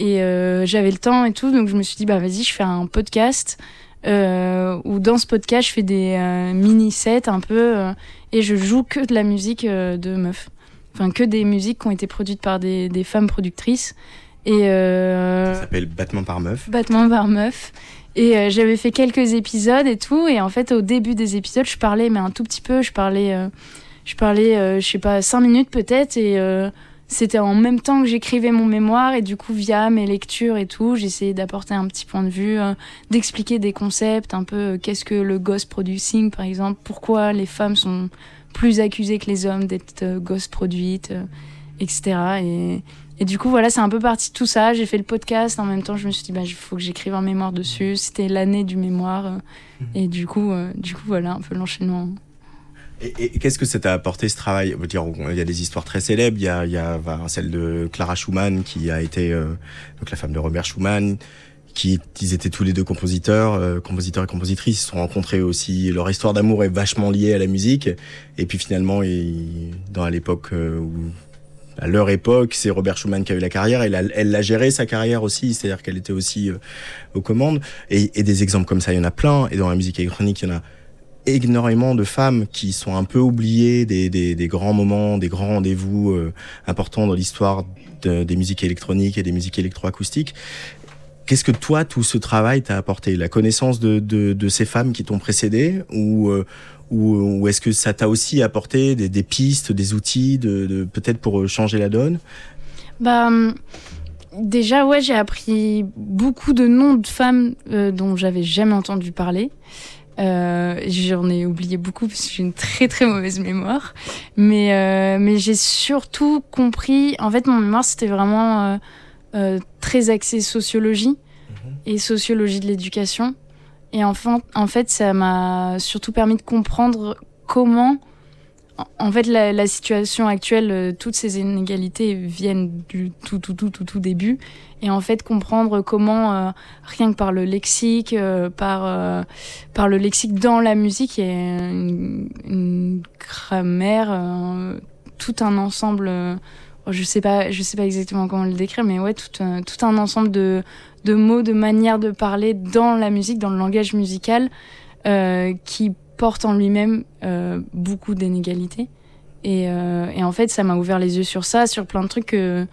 et euh, j'avais le temps et tout, donc je me suis dit, bah vas-y, je fais un podcast. Euh, où dans ce podcast, je fais des euh, mini-sets un peu. euh, et je joue que de la musique de meufs. Enfin, que des musiques qui ont été produites par des, des femmes productrices. Et Ça s'appelle Battement par meuf. Battement par meuf. Et euh, j'avais fait quelques épisodes et tout. Et en fait, au début des épisodes, je parlais, mais un tout petit peu. Je parlais, euh, je parlais, euh, je sais pas, cinq minutes peut-être. Et c'était en même temps que j'écrivais mon mémoire. Et du coup, via mes lectures et tout, j'essayais d'apporter un petit point de vue, euh, d'expliquer des concepts, un peu euh, qu'est-ce que le ghost producing, par exemple. Pourquoi les femmes sont plus accusées que les hommes d'être euh, ghost produites, euh, etc. Et, et du coup, voilà, c'est un peu parti de tout ça. J'ai fait le podcast. En même temps, je me suis dit, bah, il faut que j'écrive un mémoire dessus. C'était l'année du mémoire. euh, Et du coup, du coup, voilà, un peu l'enchaînement. Et, et qu'est-ce que ça t'a apporté ce travail? Il y a des histoires très célèbres. Il y a, y a bah, celle de Clara Schumann qui a été euh, donc la femme de Robert Schumann. Qui ils étaient tous les deux compositeurs, euh, compositeurs et compositrices. Ils se sont rencontrés aussi. Leur histoire d'amour est vachement liée à la musique. Et puis finalement, ils, dans l'époque euh, où à leur époque, c'est Robert Schumann qui a eu la carrière. Elle a, elle l'a géré sa carrière aussi, c'est-à-dire qu'elle était aussi euh, aux commandes. Et, et des exemples comme ça, il y en a plein. Et dans la musique électronique, il y en a énormément de femmes qui sont un peu oubliées des, des, grands moments, des grands rendez-vous euh, importants dans l'histoire de- des musiques électroniques et des musiques électroacoustiques. Qu'est-ce que toi, tout ce travail t'a apporté? La connaissance de, de, ces femmes qui t'ont précédé ou, euh, ou, ou est-ce que ça t'a aussi apporté des, pistes, des outils, de, peut-être pour changer la donne? Bah, déjà, ouais, j'ai appris beaucoup de noms de femmes euh, dont j'avais jamais entendu parler. Euh, J'en ai oublié beaucoup parce que j'ai une très très mauvaise mémoire. Mais, euh, mais j'ai surtout compris. En fait, mon mémoire, c'était vraiment euh, euh, très axé sociologie et sociologie de l'éducation. Et enfin, en fait, ça m'a surtout permis de comprendre comment en- fait, la, situation actuelle, euh, toutes ces inégalités viennent du tout, tout, tout, tout, tout début. Et en fait, comprendre comment, euh, rien que par le lexique, euh, par, par le lexique dans la musique, il y a une, une grammaire, tout un ensemble. euh, je sais pas, je sais pas exactement comment le décrire, mais ouais, tout, tout un ensemble de, de mots, de manières de parler dans la musique, dans le langage musical, qui porte en lui-même euh, beaucoup d'inégalités. Et, euh, et en fait, ça m'a ouvert les yeux sur ça, sur plein de trucs que,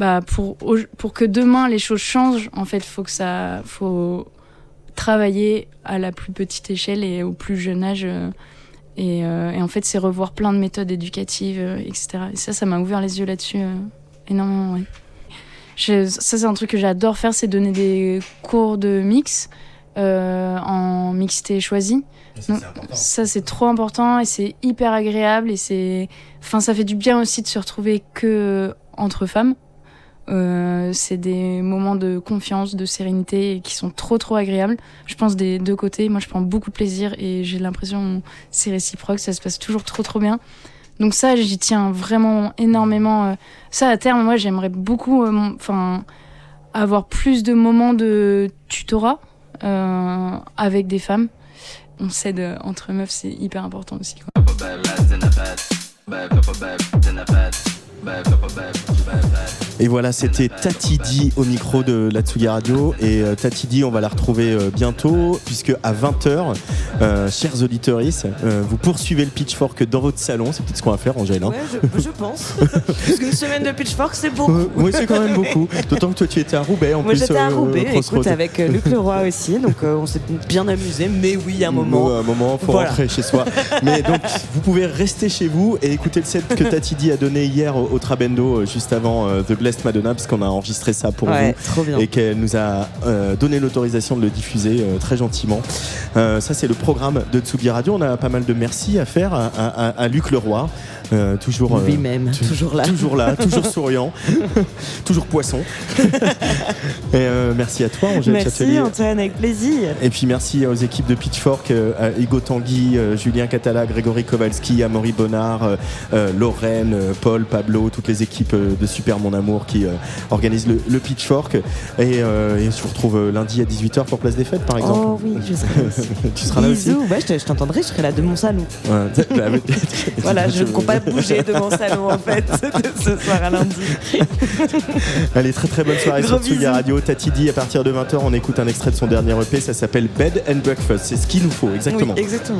bah, pour, pour que demain les choses changent, en fait, faut que ça, faut travailler à la plus petite échelle et au plus jeune âge. euh, et, en fait, c'est revoir plein de méthodes éducatives, etc. Et ça, ça m'a ouvert les yeux là-dessus énormément, ouais. Je- ça, c'est un truc que j'adore faire, c'est donner des cours de mix euh, en mixité choisie. Donc, ça, c'est trop important et c'est hyper agréable et c'est, enfin, ça fait du bien aussi de se retrouver que entre femmes Euh, c'est des moments de confiance, de sérénité et qui sont trop trop agréables. Je pense des deux côtés. Moi, je prends beaucoup de plaisir et j'ai l'impression que c'est réciproque. Ça se passe toujours trop trop bien. Donc ça, j'y tiens vraiment énormément. euh. Ça, à terme, moi, j'aimerais beaucoup, euh, enfin, avoir plus de moments de tutorat avec des femmes. On s'aide euh, entre meufs, c'est hyper important aussi. Et voilà, c'était Tatidi au micro de la Tsugi Radio. Et euh, Tatidi, on va la retrouver euh, bientôt, puisque à 20h, euh, chers auditeurs, vous poursuivez le pitchfork dans votre salon. C'est peut-être ce qu'on va faire, Angèle. hein Ouais, je, je pense. Parce qu'une semaine de Pitchfork, c'est beaucoup. Euh, oui, c'est quand même beaucoup. D'autant que toi, tu étais à Roubaix en Moi plus. j'étais à euh, Roubaix, écoute, avec euh, Luc Leroy aussi, donc euh, on s'est bien amusé, mais oui, à un moment. À un moment, faut Voilà. rentrer chez soi. Mais donc, vous pouvez rester chez vous et écouter le set que Tatidi a donné hier au, au Trabendo, euh, juste avant euh, The Blessed Madonna, parce qu'on a enregistré ça pour Ouais, vous. trop bien. Et qu'elle nous a euh, donné l'autorisation de le diffuser euh, très gentiment. Euh, ça, c'est le programme de Tsugi Radio. On a pas mal de merci à faire à, à- à- à Luc Leroy. Euh, toujours euh, Lui-même, tu- toujours là. toujours là toujours souriant toujours poisson et euh, merci à toi Angèle Merci Châtelier Antoine, avec plaisir. et puis merci aux équipes de Pitchfork, euh, à Hugo Tanguy, euh, Julien Catala, Grégory Kowalski, Amaury Bonnard, euh, euh, Lorraine, euh, Paul, Pablo, toutes les équipes euh, de Super Mon Amour qui euh, organisent le, le Pitchfork. Et, euh, et je vous retrouve euh, lundi à 18h pour Place des Fêtes par exemple. Oh oui, je serai là aussi. tu seras là aussi ouais, je te- je t'entendrai, je serai là de mon salon. Bah, oui. Voilà, je ne compte bouger de mon salon en fait ce soir à lundi. Allez, très très bonne soirée sur Tsuga Radio. Tati dit à partir de 20h, on écoute un extrait de son dernier EP, ça s'appelle Bed and Breakfast. C'est ce qu'il nous faut, exactement. Exactement.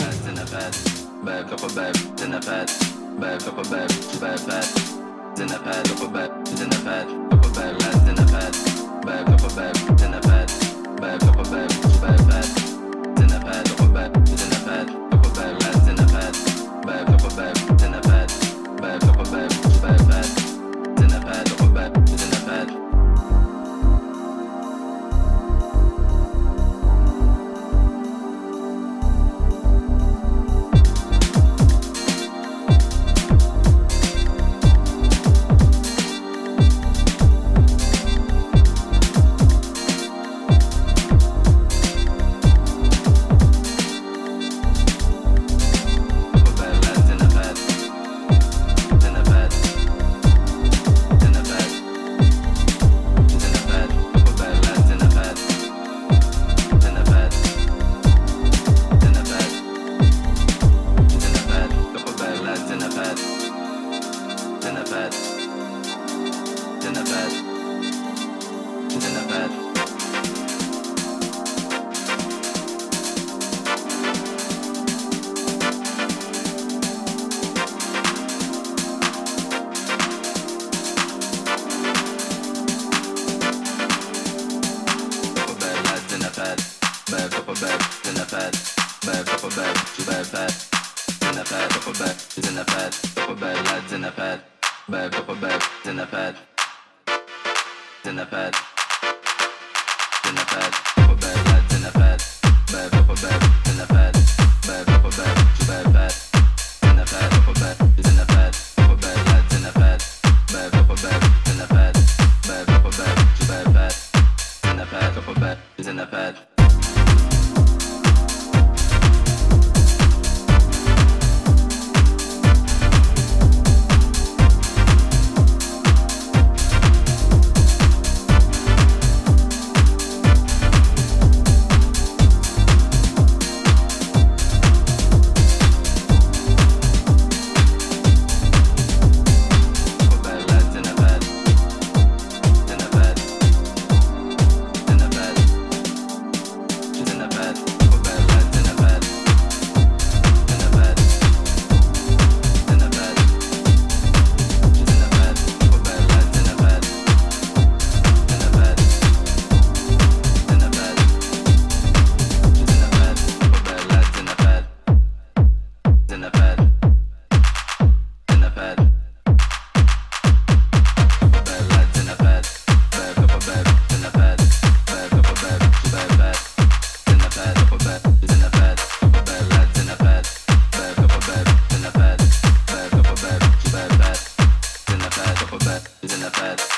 that's